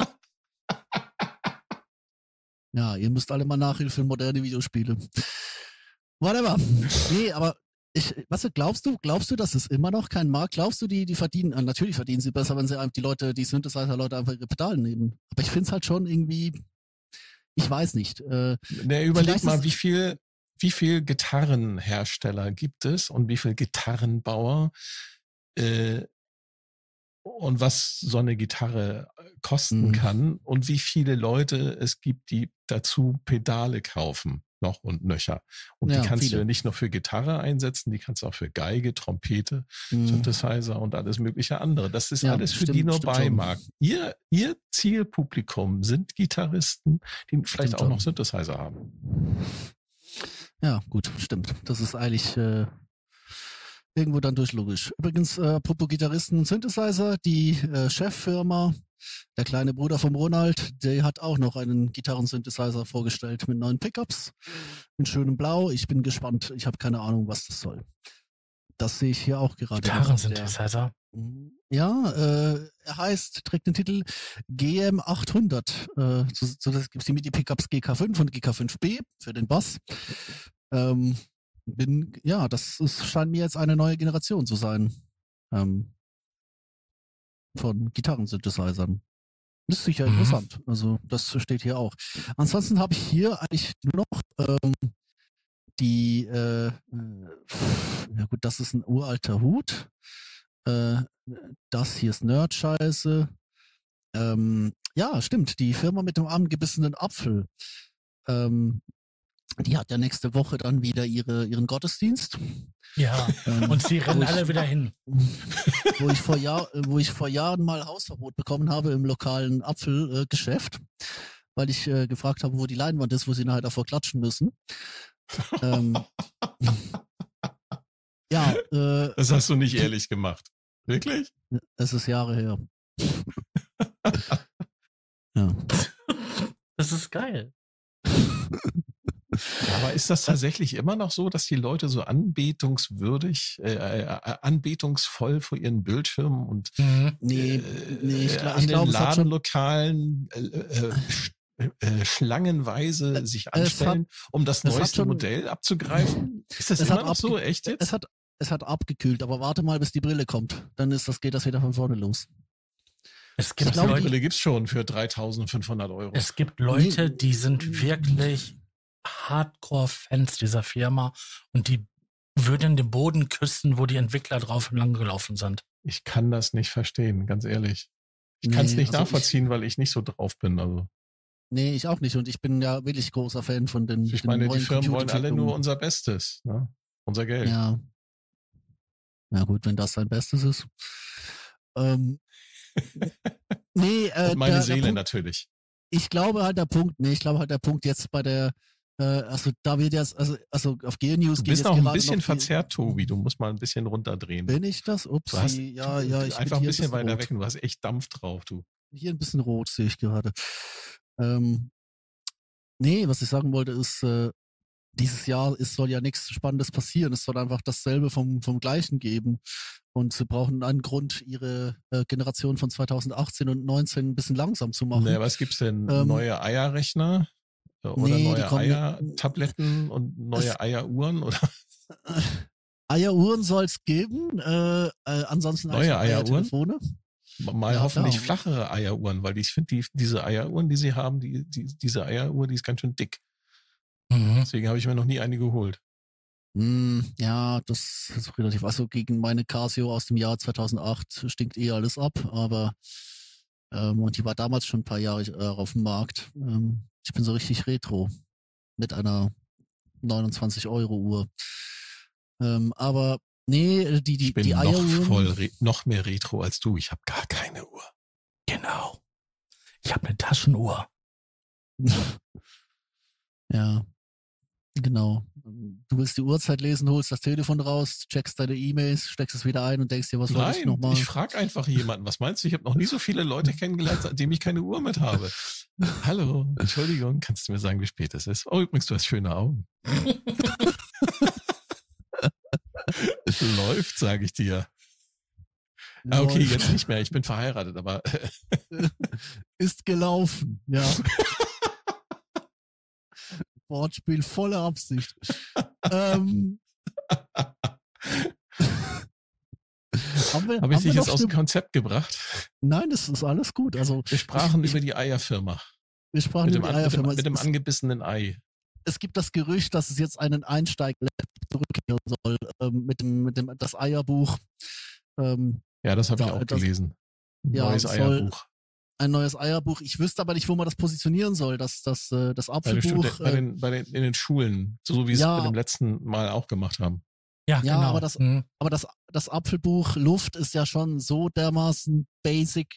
ja, ihr müsst alle mal Nachhilfe in moderne Videospiele. Whatever. Nee, aber ich, was glaubst du, glaubst du, dass es immer noch kein Markt? Glaubst du, die, die verdienen, äh, natürlich verdienen sie besser, wenn sie die Leute, die Synthesizer-Leute einfach ihre Pedalen nehmen. Aber ich finde es halt schon irgendwie, ich weiß nicht. Äh, Ne, überleg mal, wie viel, wie viel Gitarrenhersteller gibt es und wie viel Gitarrenbauer äh, und was so eine Gitarre kosten Mhm. kann und wie viele Leute es gibt, die dazu Pedale kaufen, noch und nöcher. Und Ja, die kannst viele. du nicht nur für Gitarre einsetzen, die kannst du auch für Geige, Trompete, mh, Synthesizer und alles mögliche andere. Das ist Ja, alles für stimmt, die nur. Beimarkt. Ihr, ihr Zielpublikum sind Gitarristen, die vielleicht Stimmt auch noch Synthesizer haben. Ja, gut, stimmt. Das ist eigentlich äh, irgendwo dann durchlogisch. Übrigens, äh, apropos Gitarristen und Synthesizer, die äh, Cheffirma, der kleine Bruder vom Ronald, der hat auch noch einen Gitarrensynthesizer vorgestellt mit neuen Pickups in schönem Blau. Ich bin gespannt. Ich habe keine Ahnung, was das soll. Das sehe ich hier auch gerade. Gitarrensynthesizer. Ja, äh, er heißt, trägt den Titel GM800. Äh, so, so das gibt's die MIDI-Pickups GK5 und GK5B für den Bass. Ähm, bin, ja, das ist, scheint mir jetzt eine neue Generation zu sein. Ähm, von Gitarrensynthesizern. Das ist sicher Mhm. interessant. Also, das steht hier auch. Ansonsten habe ich hier eigentlich nur noch ähm, die, äh, äh, ja gut, das ist ein uralter Hut. Äh, das hier ist Nerd-Scheiße. Ähm, ja, stimmt. Die Firma mit dem angebissenen Apfel. Ähm, die hat ja nächste Woche dann wieder ihre, ihren Gottesdienst. Ja. Ähm, Und sie rennen wo ich- alle wieder hin. wo ich vor Jahr, wo ich vor Jahren mal Hausverbot bekommen habe im lokalen Apfelgeschäft, Geschäft, weil ich äh, gefragt habe, wo die Leinwand ist, wo sie nachher davor klatschen müssen. ähm, [laughs] ja, äh, Das hast du nicht ehrlich gemacht. Wirklich? es ist Jahre her. [laughs] ja. Das ist geil. Aber ist das tatsächlich immer noch so, dass die Leute so anbetungswürdig, äh, äh, anbetungsvoll vor ihren Bildschirmen und Mhm. Nee, äh, nee, ich, äh, gla- an ich den hat schon, Ladenlokalen äh, äh, sch- äh, schlangenweise sich hat- anstellen, um das neueste schon- Modell abzugreifen? Ist das immer noch so? Echt jetzt? es hat, es hat abgekühlt, aber warte mal, bis die Brille kommt. Dann ist das, geht das wieder von vorne los. Es gibt Ich glaube, die Leute, Brille gibt's schon für 3.500 Euro. es gibt Leute, Nee. die sind wirklich Hardcore-Fans dieser Firma und die würden den Boden küssen, wo die Entwickler drauf lang gelaufen sind. Ich kann das nicht verstehen, ganz ehrlich. Ich kann es Nee, nicht also ich- nachvollziehen, weil ich nicht so drauf bin. Also Nee, ich auch nicht. Und ich bin ja wirklich großer Fan von den. ich den meine, die Firmen wollen alle nur unser Bestes, ne? unser Geld. Ja. Na gut, wenn das sein Bestes ist. Ähm, [laughs] nee, äh, Und meine der, Seele der Punkt, natürlich. ich glaube halt der Punkt, nee, ich glaube halt der Punkt jetzt bei der, äh, also da wird jetzt, also, also auf G-News Du geht bist jetzt noch ein gerade bisschen verzerrt, Tobi. Du musst mal ein bisschen runterdrehen. Bin ich das? Ups, Du ja, ja, ich bin einfach ein hier bisschen weiter weg. Du hast echt Dampf drauf, du. Hier ein bisschen rot sehe ich gerade. Ähm, nee, was ich sagen wollte ist, äh, dieses Jahr ist, soll ja nichts Spannendes passieren. Es soll einfach dasselbe vom, vom Gleichen geben. Und sie brauchen einen Grund, ihre äh, Generation von 2018 und 19 ein bisschen langsam zu machen. Nee, was gibt's denn? Ähm, neue Eierrechner? Oder nee, neue Eiertabletten und neue Eieruhren? Oder [laughs] Eieruhren soll es geben, äh, äh, ansonsten Neue? Eiertelefone. mal Ja, hoffentlich klar. flachere Eieruhren, weil ich finde, die, diese Eieruhren, die sie haben, die, die, diese Eieruhr, die ist ganz schön dick. Mhm. Deswegen habe ich mir noch nie eine geholt. Hm, ja, das ist relativ. Also gegen meine Casio aus dem Jahr 2008 stinkt eh alles ab, aber ähm, und die war damals schon ein paar Jahre äh, auf dem Markt. Ähm, ich bin so richtig retro mit einer 29 Euro Uhr. Ähm, aber nee, die die Ich bin die noch voll, noch mehr retro als du. Ich habe gar keine Uhr. Genau. Ich habe eine Taschenuhr. [laughs] Ja, genau. Du willst die Uhrzeit lesen, holst das Telefon raus, checkst deine E-Mails, steckst es wieder ein und denkst dir, was wollte ich Nein, nochmal? ich frage einfach jemanden. Was meinst du? Ich habe noch nie so viele Leute [laughs] kennengelernt, seitdem ich keine Uhr mit habe. Hallo, Entschuldigung, kannst du mir sagen, wie spät es ist? Oh, übrigens, du hast schöne Augen. [laughs] [laughs] Läuft, sage ich dir. Ah, okay, jetzt nicht mehr. Ich bin verheiratet, aber Ist gelaufen, ja. Wortspiel voller Absicht. [laughs] ähm, [laughs] haben wir, habe ich dich jetzt aus dem Konzept gebracht? Nein, das ist alles gut. Also Wir sprachen Ich- über die Eierfirma. wir sprachen Mit dem, über an- die mit dem, Eierfirma. mit dem es, angebissenen Ei. es gibt das Gerücht, dass es jetzt einen Einsteig zurückkehren soll ähm, mit dem, mit dem das Eierbuch. Ähm, Ja, das habe ich auch das- gelesen. Ein Ja, Neues Eierbuch. Ein neues Eierbuch. Ich wüsste aber nicht, wo man das positionieren soll. Das, das, äh, das Apfelbuch. Studen- bei äh, den, bei den, in den Schulen, so wie Ja. es bei dem letzten Mal auch gemacht haben. Ja, Ja, genau. aber das- Mhm. aber das, das Apfelbuch Luft ist ja schon so dermaßen basic.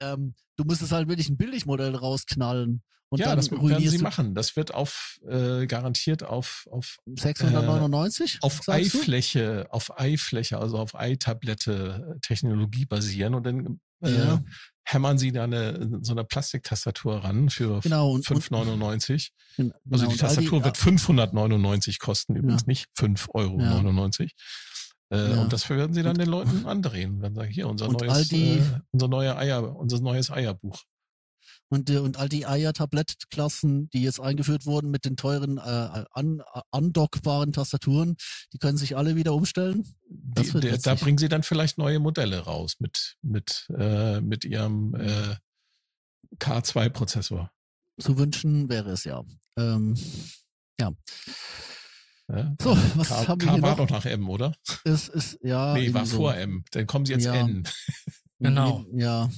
Ähm, du müsstest halt wirklich ein Billigmodell rausknallen. Und ja, dann das werden sie machen. Das wird auf äh, garantiert auf, auf, 699? auf sagst du? Eifläche, auf Eifläche, also auf Eitablette äh, Technologie basieren und dann äh, Ja. Hämmern sie da eine, so eine Plastiktastatur ran für Genau, und- 5,99. Gen- Also genau, die und Tastatur wird 599 kosten, übrigens nicht 5,99 Euro. Äh, Ja. Und das werden sie dann den Leuten andrehen. Wenn sagen, hier, unser Und neues, die- äh, unser neuer Eier, unser neues Eierbuch. Und, äh, und all die Eier-Tablettklassen, die jetzt eingeführt wurden mit den teuren äh, an, andockbaren Tastaturen, die können sich alle wieder umstellen. Das Die, der, da bringen sie dann vielleicht neue Modelle raus mit, mit, äh, mit ihrem äh, K2-Prozessor. Zu wünschen wäre es ja. Ähm, Ja? so, was K, haben wir K hier war noch? doch nach M, oder? Es ist, ja. nee, war so. vor M. Dann kommen sie jetzt Ja. N. Genau. Ja,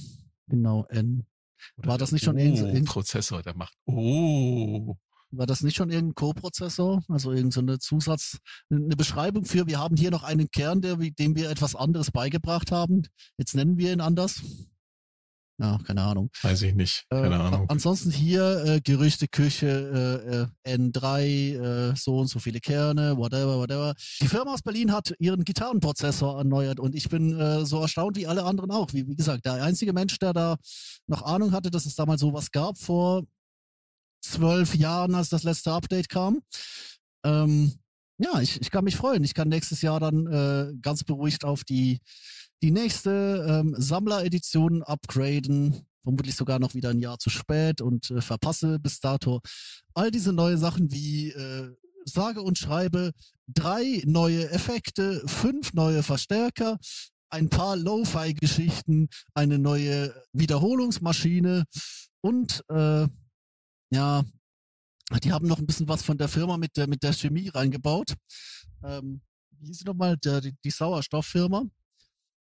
genau, N. Oder War das nicht schon irgend- irgend- Prozessor, der macht Oh. War das nicht schon irgendein Co-Prozessor? Also irgendeine Zusatz, eine Beschreibung für, wir haben hier noch einen Kern, der, dem wir etwas anderes beigebracht haben. Jetzt nennen wir ihn anders. Ja, keine Ahnung. Weiß ich nicht. Äh, Keine a- Ahnung. Ansonsten hier äh, Gerüchteküche, äh, äh, N3, äh, so und so viele Kerne, whatever, whatever. Die Firma aus Berlin hat ihren Gitarrenprozessor erneuert und ich bin äh, so erstaunt wie alle anderen auch. Wie, wie gesagt, der einzige Mensch, der da noch Ahnung hatte, dass es damals sowas gab vor zwölf Jahren, als das letzte Update kam. Ähm, ja, ich, ich kann mich freuen. Ich kann nächstes Jahr dann äh, ganz beruhigt auf die, die nächste ähm, Sammleredition upgraden. Vermutlich sogar noch wieder ein Jahr zu spät und äh, verpasse bis dato all diese neue Sachen wie äh, sage und schreibe drei neue Effekte, fünf neue Verstärker, ein paar Lo-Fi-Geschichten, eine neue Wiederholungsmaschine und äh, ja, die haben noch ein bisschen was von der Firma mit der, mit der Chemie reingebaut. Ähm, wie hieß sie nochmal? Die, die Sauerstofffirma.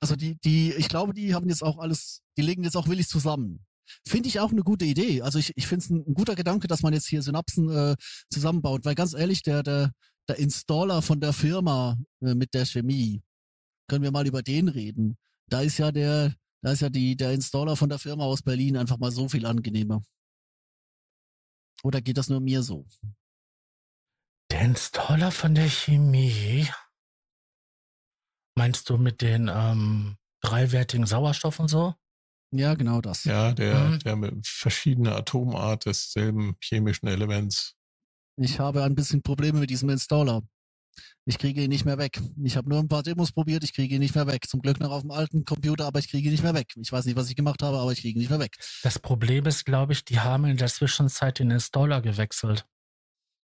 Also die, die, ich glaube, die haben jetzt auch alles, die legen jetzt auch willig zusammen. Finde ich auch eine gute Idee. Also ich, ich finde es ein, ein guter Gedanke, dass man jetzt hier Synapsen äh, zusammenbaut, weil ganz ehrlich, der, der, der Installer von der Firma äh, mit der Chemie, können wir mal über den reden. Da ist ja der, da ist ja die, der Installer von der Firma aus Berlin einfach mal so viel angenehmer. Oder geht das nur mir so? Der Installer von der Chemie. Meinst du mit den ähm, dreiwertigen Sauerstoff und so? Ja, genau das. Ja, der, Mhm. der mit verschiedener Atomart desselben chemischen Elements. Ich habe ein bisschen Probleme mit diesem Installer. Ich kriege ihn nicht mehr weg. Ich habe nur ein paar Demos probiert, ich kriege ihn nicht mehr weg. Zum Glück noch auf dem alten Computer, aber ich kriege ihn nicht mehr weg. Ich weiß nicht, was ich gemacht habe, aber ich kriege ihn nicht mehr weg. Das Problem ist, glaube ich, die haben in der Zwischenzeit den Installer gewechselt.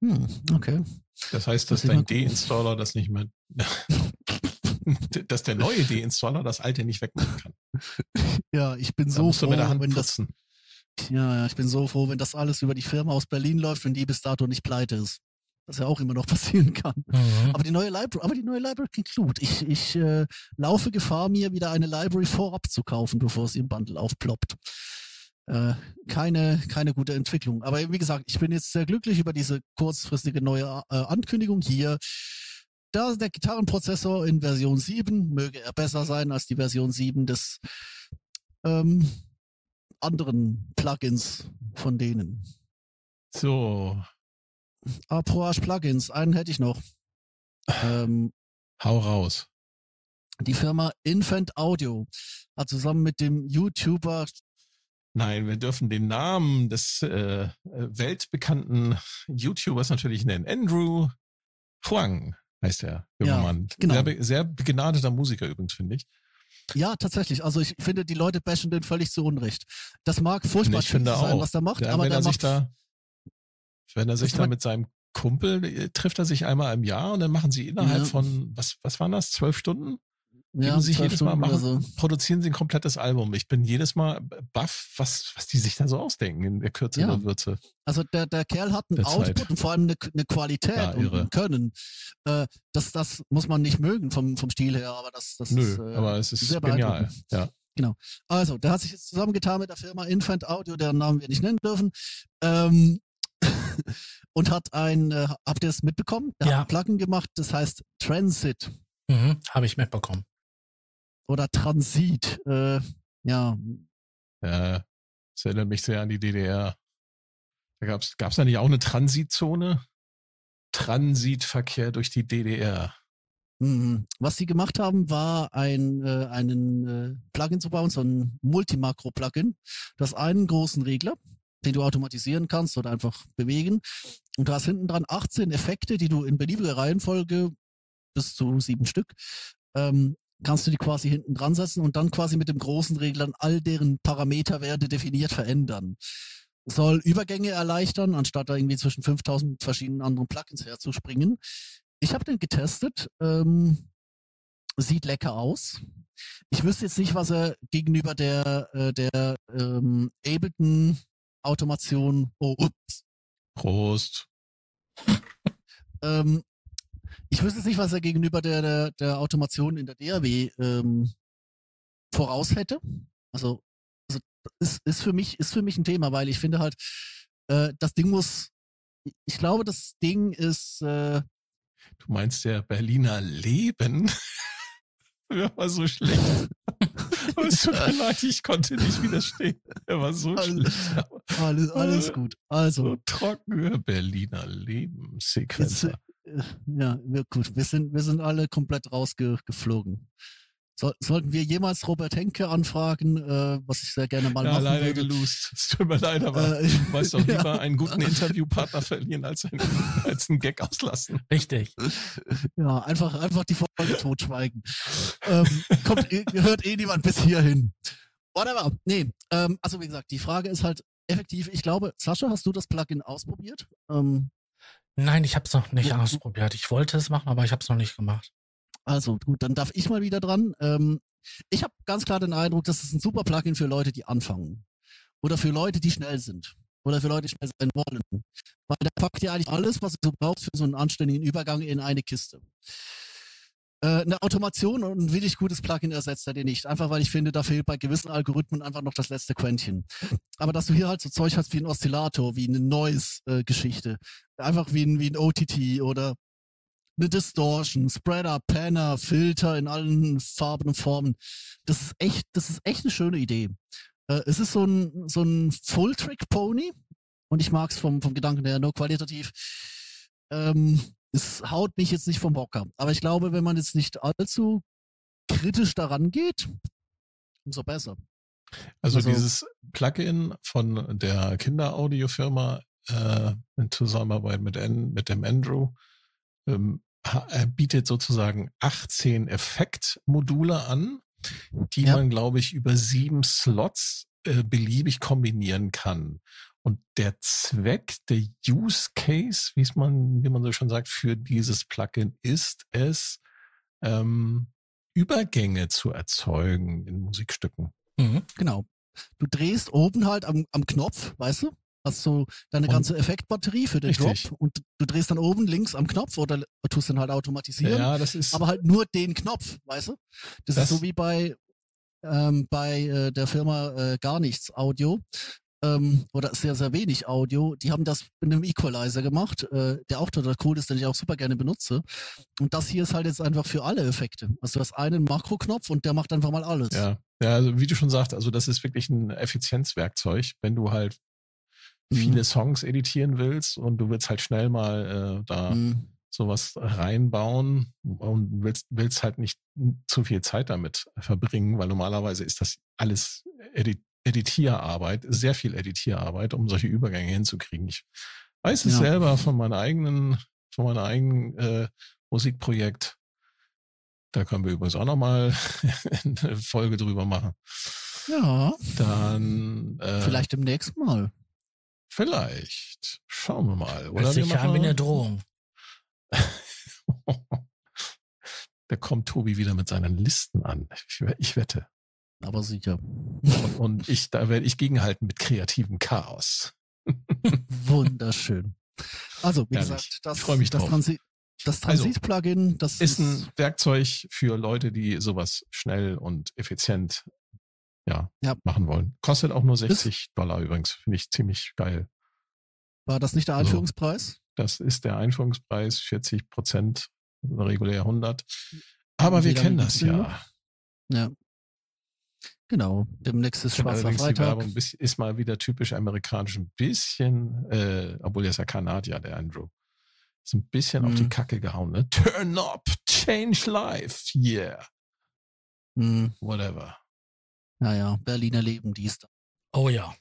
Hm, okay. Das heißt, dass mal dein gucken. Deinstaller das nicht mehr, [laughs] [laughs] dass der neue Deinstaller das alte nicht wegmachen kann. [laughs] Ja, ich bin Da so froh, mit der Hand wenn das, putzen. ja, ja, ich bin so froh, wenn das alles über die Firma aus Berlin läuft, wenn die bis dato nicht pleite ist. Was ja auch immer noch [laughs] passieren kann. Mhm. Aber die neue Library, aber die neue Library klingt gut. Ich, ich äh, laufe Gefahr, mir wieder eine Library vorab zu kaufen, bevor sie im Bundle aufploppt. Äh, keine, keine gute Entwicklung. Aber wie gesagt, ich bin jetzt sehr glücklich über diese kurzfristige neue äh, Ankündigung hier. Da ist der Gitarrenprozessor in Version 7, möge er besser sein als die Version 7 des ähm, anderen Plugins von denen. So, Approach Plugins, einen hätte ich noch. Ähm, hau raus. Die Firma Infant Audio hat zusammen mit dem YouTuber Nein, wir dürfen den Namen des äh, weltbekannten YouTubers natürlich nennen. Andrew Huang heißt der junge Ja, Mann. genau. Sehr, sehr begnadeter Musiker übrigens, finde ich. Ja, tatsächlich. Also ich finde, die Leute bashen den völlig zu Unrecht. Das mag furchtbar ich finde cheesy sein, auch. was der macht, Ja, aber wenn er sich macht, da, wenn er sich Das da mit seinem Kumpel äh, trifft er sich einmal im Jahr und dann machen sie innerhalb Ja. von was was waren das zwölf Stunden? Ja, Geben sich zwölf jedes Mal machen, so. produzieren sie ein komplettes Album. Ich bin jedes Mal baff, was was die sich da so ausdenken in der Kürze Ja. der Würze. Also der, der Kerl hat einen [laughs] Output und vor allem eine, eine Qualität Ja, und ein Können. Äh, das, das muss man nicht mögen vom, vom Stil her, aber das, das Nö, ist äh, aber es ist sehr genial. beeindruckend. Ja. Also, der hat sich jetzt zusammengetan mit der Firma Infant Audio, deren Namen wir nicht nennen dürfen. Ähm, [laughs] und hat ein, äh, habt ihr es mitbekommen? Der Ja. hat ein Plugin gemacht, das heißt Transit Mhm, Habe ich mitbekommen. Oder Transit. Äh, ja, Ja, das erinnert mich sehr an die DDR. Da gab's gab's da nicht auch eine Transitzone? Transitverkehr durch die DDR. Mhm. Was sie gemacht haben, war ein, äh, einen äh, Plugin zu bauen, so ein Multimakro-Plugin. Das einen großen Regler, den du automatisieren kannst oder einfach bewegen. Und du hast hinten dran 18 Effekte, die du in beliebiger Reihenfolge bis zu sieben Stück ähm, kannst du die quasi hinten dran setzen und dann quasi mit dem großen Regler all deren Parameterwerte definiert verändern. Soll Übergänge erleichtern, anstatt da irgendwie zwischen 5000 verschiedenen anderen Plugins herzuspringen. Ich habe den getestet. Ähm, sieht lecker aus. Ich wüsste jetzt nicht, was er gegenüber der, äh, der ähm, Ableton Automation, oh, ups, Prost. ähm, ich wüsste jetzt nicht, was er gegenüber der, der, der Automation in der DAW ähm, voraus hätte. Also, also ist, ist, für mich, ist für mich ein Thema, weil ich finde halt, äh, das Ding muss, ich glaube, das Ding ist, äh, Du meinst der Berliner Leben? [laughs] Der war so schlecht. Aber es [laughs] tut mir leid, ich konnte nicht widerstehen. Er war so Alles- schlecht. alles, alles gut. Also, So trocken. Berliner Jetzt, Lebenssequenzer. äh, ja, wir, gut, wir sind, wir sind alle komplett rausgeflogen. Soll, sollten wir jemals Robert Henke anfragen, äh, was ich sehr gerne mal Ja, machen leider würde? gelust. [laughs] Es tut mir leid, aber Äh, du weißt doch [laughs] ja. lieber einen guten [laughs] Interviewpartner verlieren als einen, als einen Gag auslassen. Richtig. Ja, einfach, einfach die Folge totschweigen. ähm, kommt, eh- hört eh niemand bis hierhin. Whatever. Nee, ähm, also wie gesagt, die Frage ist halt effektiv. Ich glaube, Sascha, hast du das Plugin ausprobiert? Ähm, Nein, ich habe es noch nicht Ja, ausprobiert. Ich wollte es machen, aber ich habe es noch nicht gemacht. Also gut, dann darf ich mal wieder dran. Ähm, ich habe ganz klar den Eindruck, das ist ein super Plugin für Leute, die anfangen. Oder für Leute, die schnell sind. Oder für Leute, die schnell sein wollen. Weil der packt ja eigentlich alles, was du brauchst für so einen anständigen Übergang in eine Kiste. Äh, eine Automation und ein wirklich gutes Plugin ersetzt er dir nicht. Einfach weil ich finde, da fehlt bei gewissen Algorithmen einfach noch das letzte Quäntchen. Aber dass du hier halt so Zeug hast wie ein Oszillator, wie eine Noise-Geschichte, einfach wie ein, wie ein OTT oder eine Distortion, Spreader, Panner, Filter in allen Farben und Formen. Das ist echt, das ist echt eine schöne Idee. Äh, es ist so ein, so ein Full-Trick-Pony und ich mag es vom, vom Gedanken her nur qualitativ. Ähm, es haut mich jetzt nicht vom Hocker. Aber ich glaube, wenn man jetzt nicht allzu kritisch daran geht, umso besser. Also, Also- dieses Plugin von der Kinderaudiofirma äh, in Zusammenarbeit mit, N, mit dem Andrew ähm, er bietet sozusagen 18 Effektmodule an, die Ja. man, glaube ich, über sieben Slots äh, beliebig kombinieren kann. Und der Zweck, der Use Case, wie es man, wie man so schon sagt, für dieses Plugin ist es, ähm, Übergänge zu erzeugen in Musikstücken. Mhm. Genau. Du drehst oben halt am, am Knopf, weißt du? Hast so deine Und- ganze Effektbatterie für den Richtig. Drop und du drehst dann oben links am Knopf oder tust dann halt automatisieren. Ja, das ist. aber halt nur den Knopf, weißt du? Das, Das- ist so wie bei, ähm, bei äh, der Firma äh, Gar nichts Audio ähm, oder sehr, sehr wenig Audio. Die haben das mit einem Equalizer gemacht, äh, der auch total cool ist, den ich auch super gerne benutze. Und das hier ist halt jetzt einfach für alle Effekte. Also du hast einen Makroknopf und der macht einfach mal alles. Ja, ja, also wie du schon sagst, also das ist wirklich ein Effizienzwerkzeug, wenn du halt Mhm. viele Songs editieren willst und du willst halt schnell mal äh, da Mhm. sowas reinbauen und willst, willst halt nicht zu viel Zeit damit verbringen, weil normalerweise ist das alles edit Editierarbeit, sehr viel Editierarbeit, um solche Übergänge hinzukriegen. Ich weiß es Ja. selber von meiner eigenen, von meiner eigenen äh, Musikprojekt. Da können wir übrigens auch nochmal [laughs] eine Folge drüber machen. Ja, Dann äh, vielleicht demnächst mal. Vielleicht. Schauen wir mal. Oder Oder wir sicher haben wir eine machen, Drohung. [laughs] da kommt Tobi wieder mit seinen Listen an. Ich, ich wette. Aber sicher. Und, und ich, da werde ich gegenhalten mit kreativem Chaos. [laughs] Wunderschön. Also, wie Herrlich. gesagt, das, Ich freu mich das, drauf. Transi das Also, Transit-Plugin, das Ist ein Werkzeug für Leute, die sowas schnell und effizient ja, Ja. machen wollen. Kostet auch nur 60 Dollar übrigens. Finde ich ziemlich geil. war das nicht der Also, Einführungspreis? Das ist der Einführungspreis, 40 Prozent, regulär 100. Aber wir Wie kennen das ja. noch? Ja. Genau. Demnächst ist finde Schwarzer allerdings die Freitag. Werbung bis- ist mal wieder typisch amerikanisch, ein bisschen, äh, obwohl er ist ja Kanadier, der Andrew. Ist ein bisschen auf die Mhm. Kacke gehauen, ne? Turn up, change life, yeah, Hm, whatever. naja, Berliner Leben, dies da. Oh ja.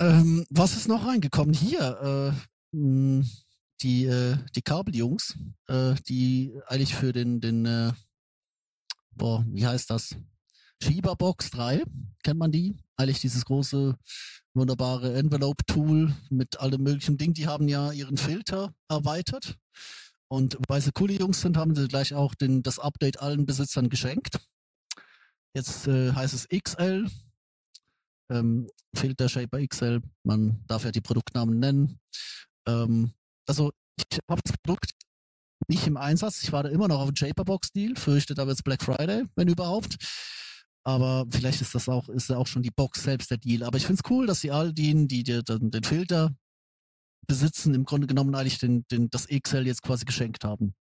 Ähm, was ist noch reingekommen? Hier, äh, mh, die, äh, die Kabeljungs, äh, die eigentlich für den, den, äh, boah, wie heißt das? Schieberbox 3, kennt man die? Eigentlich dieses große, wunderbare Envelope-Tool mit allem möglichen Ding. Die haben ja ihren Filter erweitert. Und weil sie coole Jungs sind, haben sie gleich auch den, das Update allen Besitzern geschenkt. Jetzt äh, heißt es XL, ähm, Filter Shaper XL, man darf ja die Produktnamen nennen. Ähm, also ich habe das Produkt nicht im Einsatz. Ich warte immer noch auf einen Shaperbox-Deal, fürchte, da wird's Black Friday, wenn überhaupt. Aber vielleicht ist das auch, ist ja auch schon die Box selbst der Deal. Aber ich find's cool, dass sie all denen, die dir dann den Filter besitzen, im Grunde genommen eigentlich den, den, das XL jetzt quasi geschenkt haben.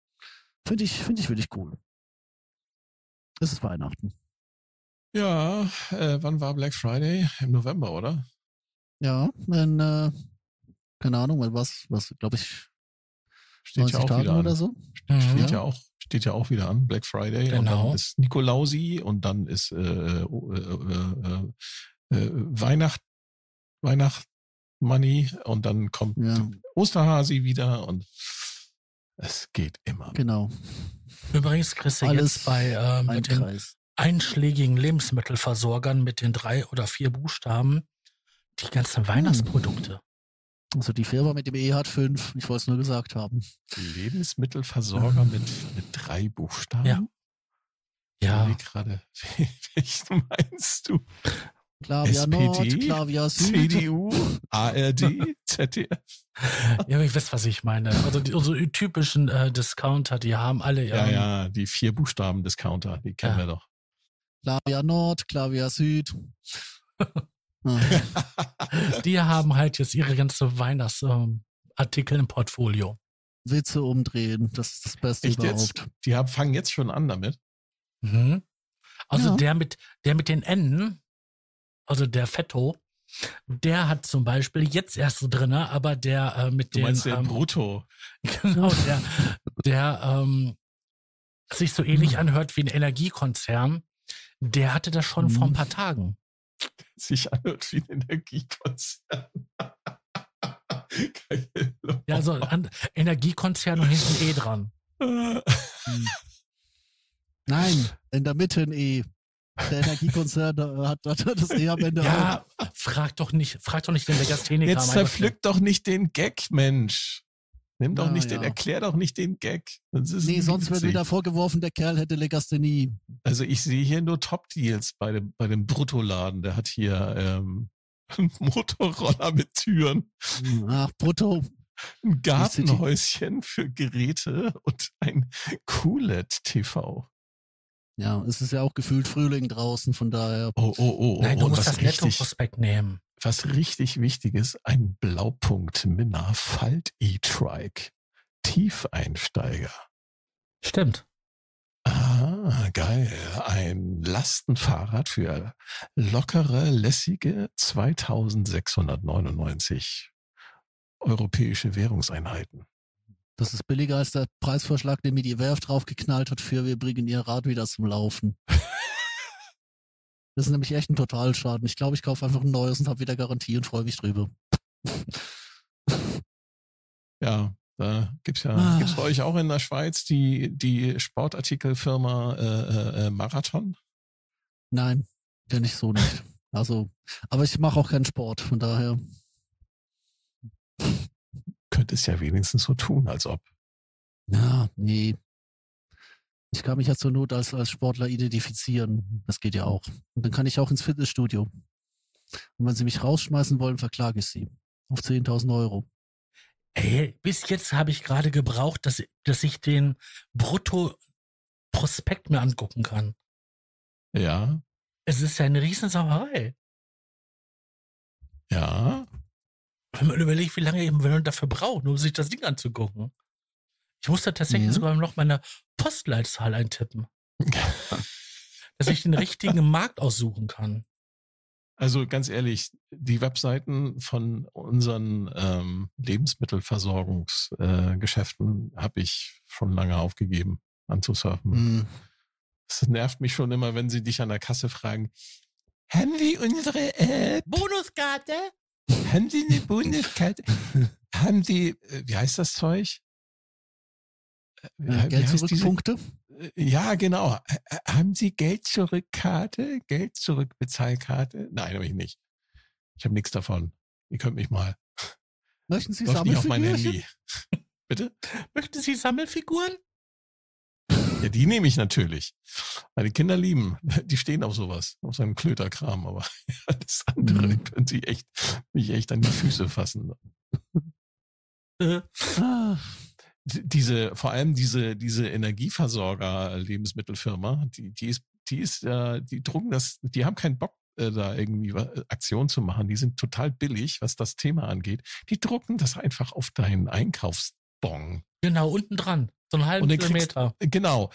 Finde ich, finde ich wirklich cool. Es ist Weihnachten. Ja, äh, wann war Black Friday? Im November, oder? Ja, dann, äh, keine Ahnung, was, was, glaube ich, Steht 90 ja auch Tagen wieder an. oder so. Steht ja auch, steht ja auch wieder an, Black Friday. Und Genau. dann ist Nikolausi und dann ist äh, oh, äh, äh, äh, Weihnacht, Weihnacht Money und dann kommt Ja, Osterhasi wieder und es geht immer. genau. Übrigens kriegst du Alles jetzt bei äh, mit den Kreis. einschlägigen Lebensmittelversorgern mit den drei oder vier Buchstaben die ganzen Weihnachtsprodukte. Also die Firma mit dem E hat fünf. Ich wollte es nur gesagt haben. Lebensmittelversorger mit, mit drei Buchstaben. Ja. Ja, Wie gerade, [laughs] welchen meinst du? Klavier SPD, Nord, Klavier Süd. CDU, ARD, [laughs] ZDF? ja, ich wisst, was ich meine. Also die, unsere typischen äh, Discounter, die haben alle Ja, ähm, ja, die vier Buchstaben Discounter, die kennen Ja. wir doch. Klavier Nord, Klavier Süd. [laughs] [laughs] Die haben halt jetzt ihre ganze Weihnachtsartikel Artikel im Portfolio. Witze umdrehen, das ist das Beste Echt überhaupt. jetzt? Die haben, fangen jetzt schon an damit. Mhm. Also Ja. der mit der mit den Enden, also der Fetto, der hat zum Beispiel jetzt erst so drinne, aber der äh, mit Du den meinst den ähm, Brutto. [laughs] genau der der ähm, sich so ähnlich anhört wie ein Energiekonzern, der hatte das schon vor ein Mhm. paar Tagen. [laughs] Sich anhört wie ein Energiekonzern. [laughs] Geil. Ja, also an, Energiekonzern und hinten eh dran. [laughs] Hm. Nein, in der Mitte ein E. Der Energiekonzern hat, hat das E am Ende auch. Ja, frag doch nicht, frag doch nicht den Legastheniker. Jetzt mein Gott. zerpflück doch nicht den Gag, Mensch. Nimm doch Na nicht den, ja. erklär doch nicht den Gag. Nee, sonst wird wieder vorgeworfen, der Kerl hätte Legasthenie. Also ich sehe hier nur Top-Deals bei dem, bei dem Bruttoladen. Der hat hier ähm, einen [laughs] Motorroller mit Türen, Ach, brutto. ein Gartenhäuschen für Geräte und ein QLED-TV. Ja, es ist ja auch gefühlt Frühling draußen, von daher. Oh, oh, oh. oh. Nein, du und musst was das Netto-Prospekt nehmen. Was richtig wichtig ist, ein Blaupunkt Minna Falt E-Trike. Tiefeinsteiger. Stimmt. Ah, geil. Ein Lastenfahrrad für lockere, lässige 2699 europäische Währungseinheiten. Das ist billiger als der Preisvorschlag, den mir die Werft draufgeknallt hat für wir bringen ihr Rad wieder zum Laufen. [laughs] Das ist nämlich echt ein Totalschaden. Ich glaube, ich kaufe einfach ein neues und habe wieder Garantie und freue mich drüber. [laughs] Ja, da gibt's ja, Ah. gibt's bei euch auch in der Schweiz die, die Sportartikelfirma äh, äh, äh, Marathon? Nein, kenne ich so nicht. Also, aber ich mache auch keinen Sport, von daher. Könnte es ja wenigstens so tun, als ob. Ja, nee. Ich kann mich ja zur Not als, als Sportler identifizieren. Das geht ja auch. Und dann kann ich auch ins Fitnessstudio. Und wenn sie mich rausschmeißen wollen, verklage ich sie. Auf 10.000 Euro. Ey, bis jetzt habe ich gerade gebraucht, dass, dass ich den Brutto-Prospekt mir angucken kann. Ja, Es ist ja eine Riesensauerei. ja. Wenn man überlegt, wie lange eben man dafür braucht, um sich das Ding anzugucken. Ich musste tatsächlich Mhm. sogar noch meine Postleitzahl eintippen, [laughs] dass ich den richtigen Markt aussuchen kann. Also ganz ehrlich, die Webseiten von unseren ähm, Lebensmittelversorgungsgeschäften äh, habe ich schon lange aufgegeben anzusurfen. Hm. Es nervt mich schon immer, wenn sie dich an der Kasse fragen, haben Sie unsere App? Bonuskarte? Haben Sie eine Bundeskarte? [laughs] haben Sie, äh, wie heißt das Zeug? Äh, Geld heißt zurück, diese- Punkte. Äh, Ja, genau. Haben Sie Geld zurückkarte? Geld zurück Bezahlkarte? Nein, habe ich nicht. Ich habe nichts davon. Ihr könnt mich mal. [laughs] Möchten Sie? Handy. [laughs] Bitte? Möchten Sie Sammelfiguren? Ja, die nehme ich natürlich. Meine Kinder lieben. [laughs] Die stehen auf sowas, auf so einen Klöterkram, aber das andere Mhm. können sie echt, mich echt an die Füße fassen. Äh, Ah, Diese, vor allem diese, diese Energieversorger-Lebensmittelfirma, die, die ist, die ist, äh, die drucken das, die haben keinen Bock, äh, da irgendwie wa- Aktion zu machen. Die sind total billig, was das Thema angeht. Die drucken das einfach auf deinen Einkaufsbon. genau, unten dran. So einen halben kriegst- Kilometer. Genau.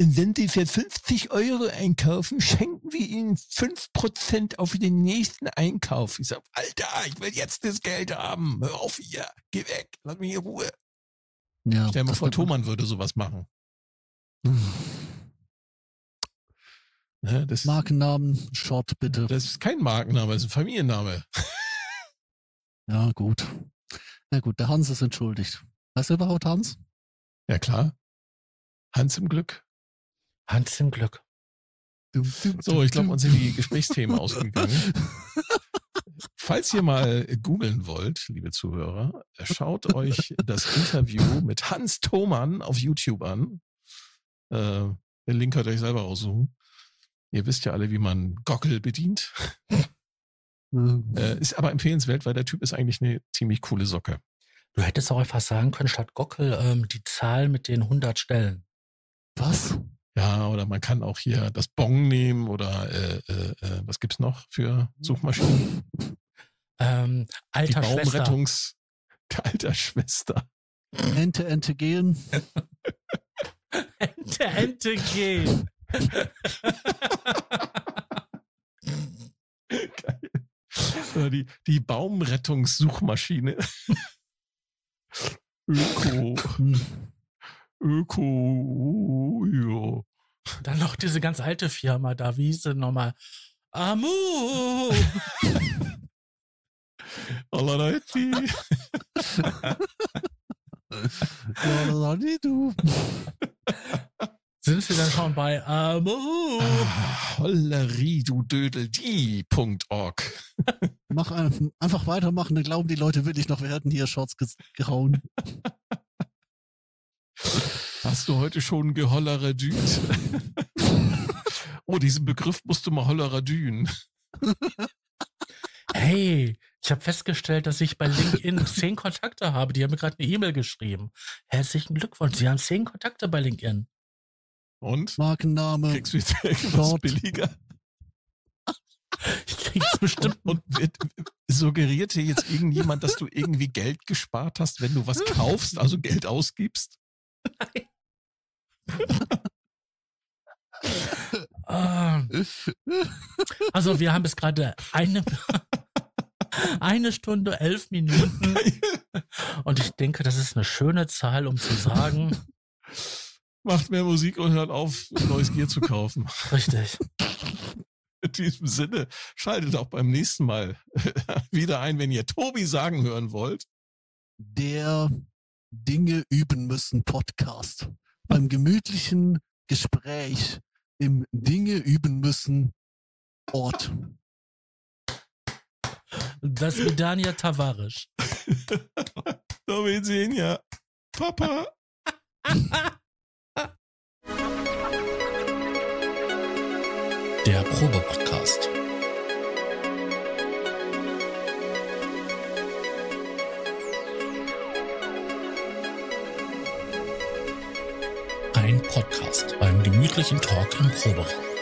Und wenn Sie für 50 Euro einkaufen, schenken wir Ihnen 5% auf den nächsten Einkauf. Ich sag, Alter, ich will jetzt das Geld haben. Hör auf hier. Geh weg. Lass mich in Ruhe. Ja, Stell dir mal vor, Thomann würde sowas machen. [sighs] Ne? Das, Markennamen, Short bitte. das ist kein Markenname, das ist ein Familienname. [laughs] Ja, gut. Na gut, der Hans ist entschuldigt. Weißt du überhaupt Hans? Ja, klar. Hans im Glück. Hans im Glück. So, ich glaube, uns sind die Gesprächsthemen ausgegangen. [laughs] Falls ihr mal googeln wollt, liebe Zuhörer, schaut euch das Interview [laughs] mit Hans Thomann auf YouTube an. Äh, den Link könnt ihr euch selber aussuchen. Ihr wisst ja alle, wie man Gockel bedient. Äh, ist aber empfehlenswert, weil der Typ ist eigentlich eine ziemlich coole Socke. Du hättest auch einfach sagen können, statt Gockel ähm, die Zahl mit den 100 Stellen. Was? Ja, oder man kann auch hier das Bong nehmen oder äh, äh, äh, was gibt's noch für Suchmaschinen? Ähm, Die alter Schwester. Baumrettungs [laughs] alter Schwester. Ente, Ente gehen. Ente, Ente gehen. [laughs] Geil. Oder die, die Baumrettungssuchmaschine. [laughs] Öko. Hm. Öko. Ja. Dann noch diese ganz alte Firma da, wie hieß sie nochmal? Amu! Hat die du. Sind sie dann schon bei Amu? Ah, Hollerie, du Dödel, die.org. [laughs] Mach ein, einfach weitermachen, dann glauben die Leute wirklich noch, wir hätten hier Shots ge gehauen. [laughs] Hast du heute schon gehollere düt? [laughs] oh, diesen Begriff musst du mal hollere dünen. Hey, ich habe festgestellt, dass ich bei LinkedIn [laughs] zehn Kontakte habe. Die haben mir gerade eine E-Mail geschrieben. Herzlichen Glückwunsch, Sie haben zehn Kontakte bei LinkedIn. Und? Markenname. Kriegst du jetzt irgendwas billiger? [laughs] Ich krieg's bestimmt. Und wird, suggeriert dir jetzt irgendjemand, dass du irgendwie Geld gespart hast, wenn du was kaufst, also Geld ausgibst? [laughs] Ah. Also wir haben bis gerade eine, eine Stunde, elf Minuten. [laughs] Und ich denke, das ist eine schöne Zahl, um zu sagen, [laughs] Macht mehr Musik und hört auf, neues Gear zu kaufen. richtig. [laughs] In diesem Sinne, schaltet auch beim nächsten Mal wieder ein, wenn ihr Tobi sagen hören wollt. Der Dinge üben müssen Podcast. Beim gemütlichen Gespräch im Dinge üben müssen Ort. Das Vidania Tavares. [laughs] so, wir sehen ja. Papa. Der Probe-Podcast. Ein Podcast beim gemütlichen Talk im Proberaum.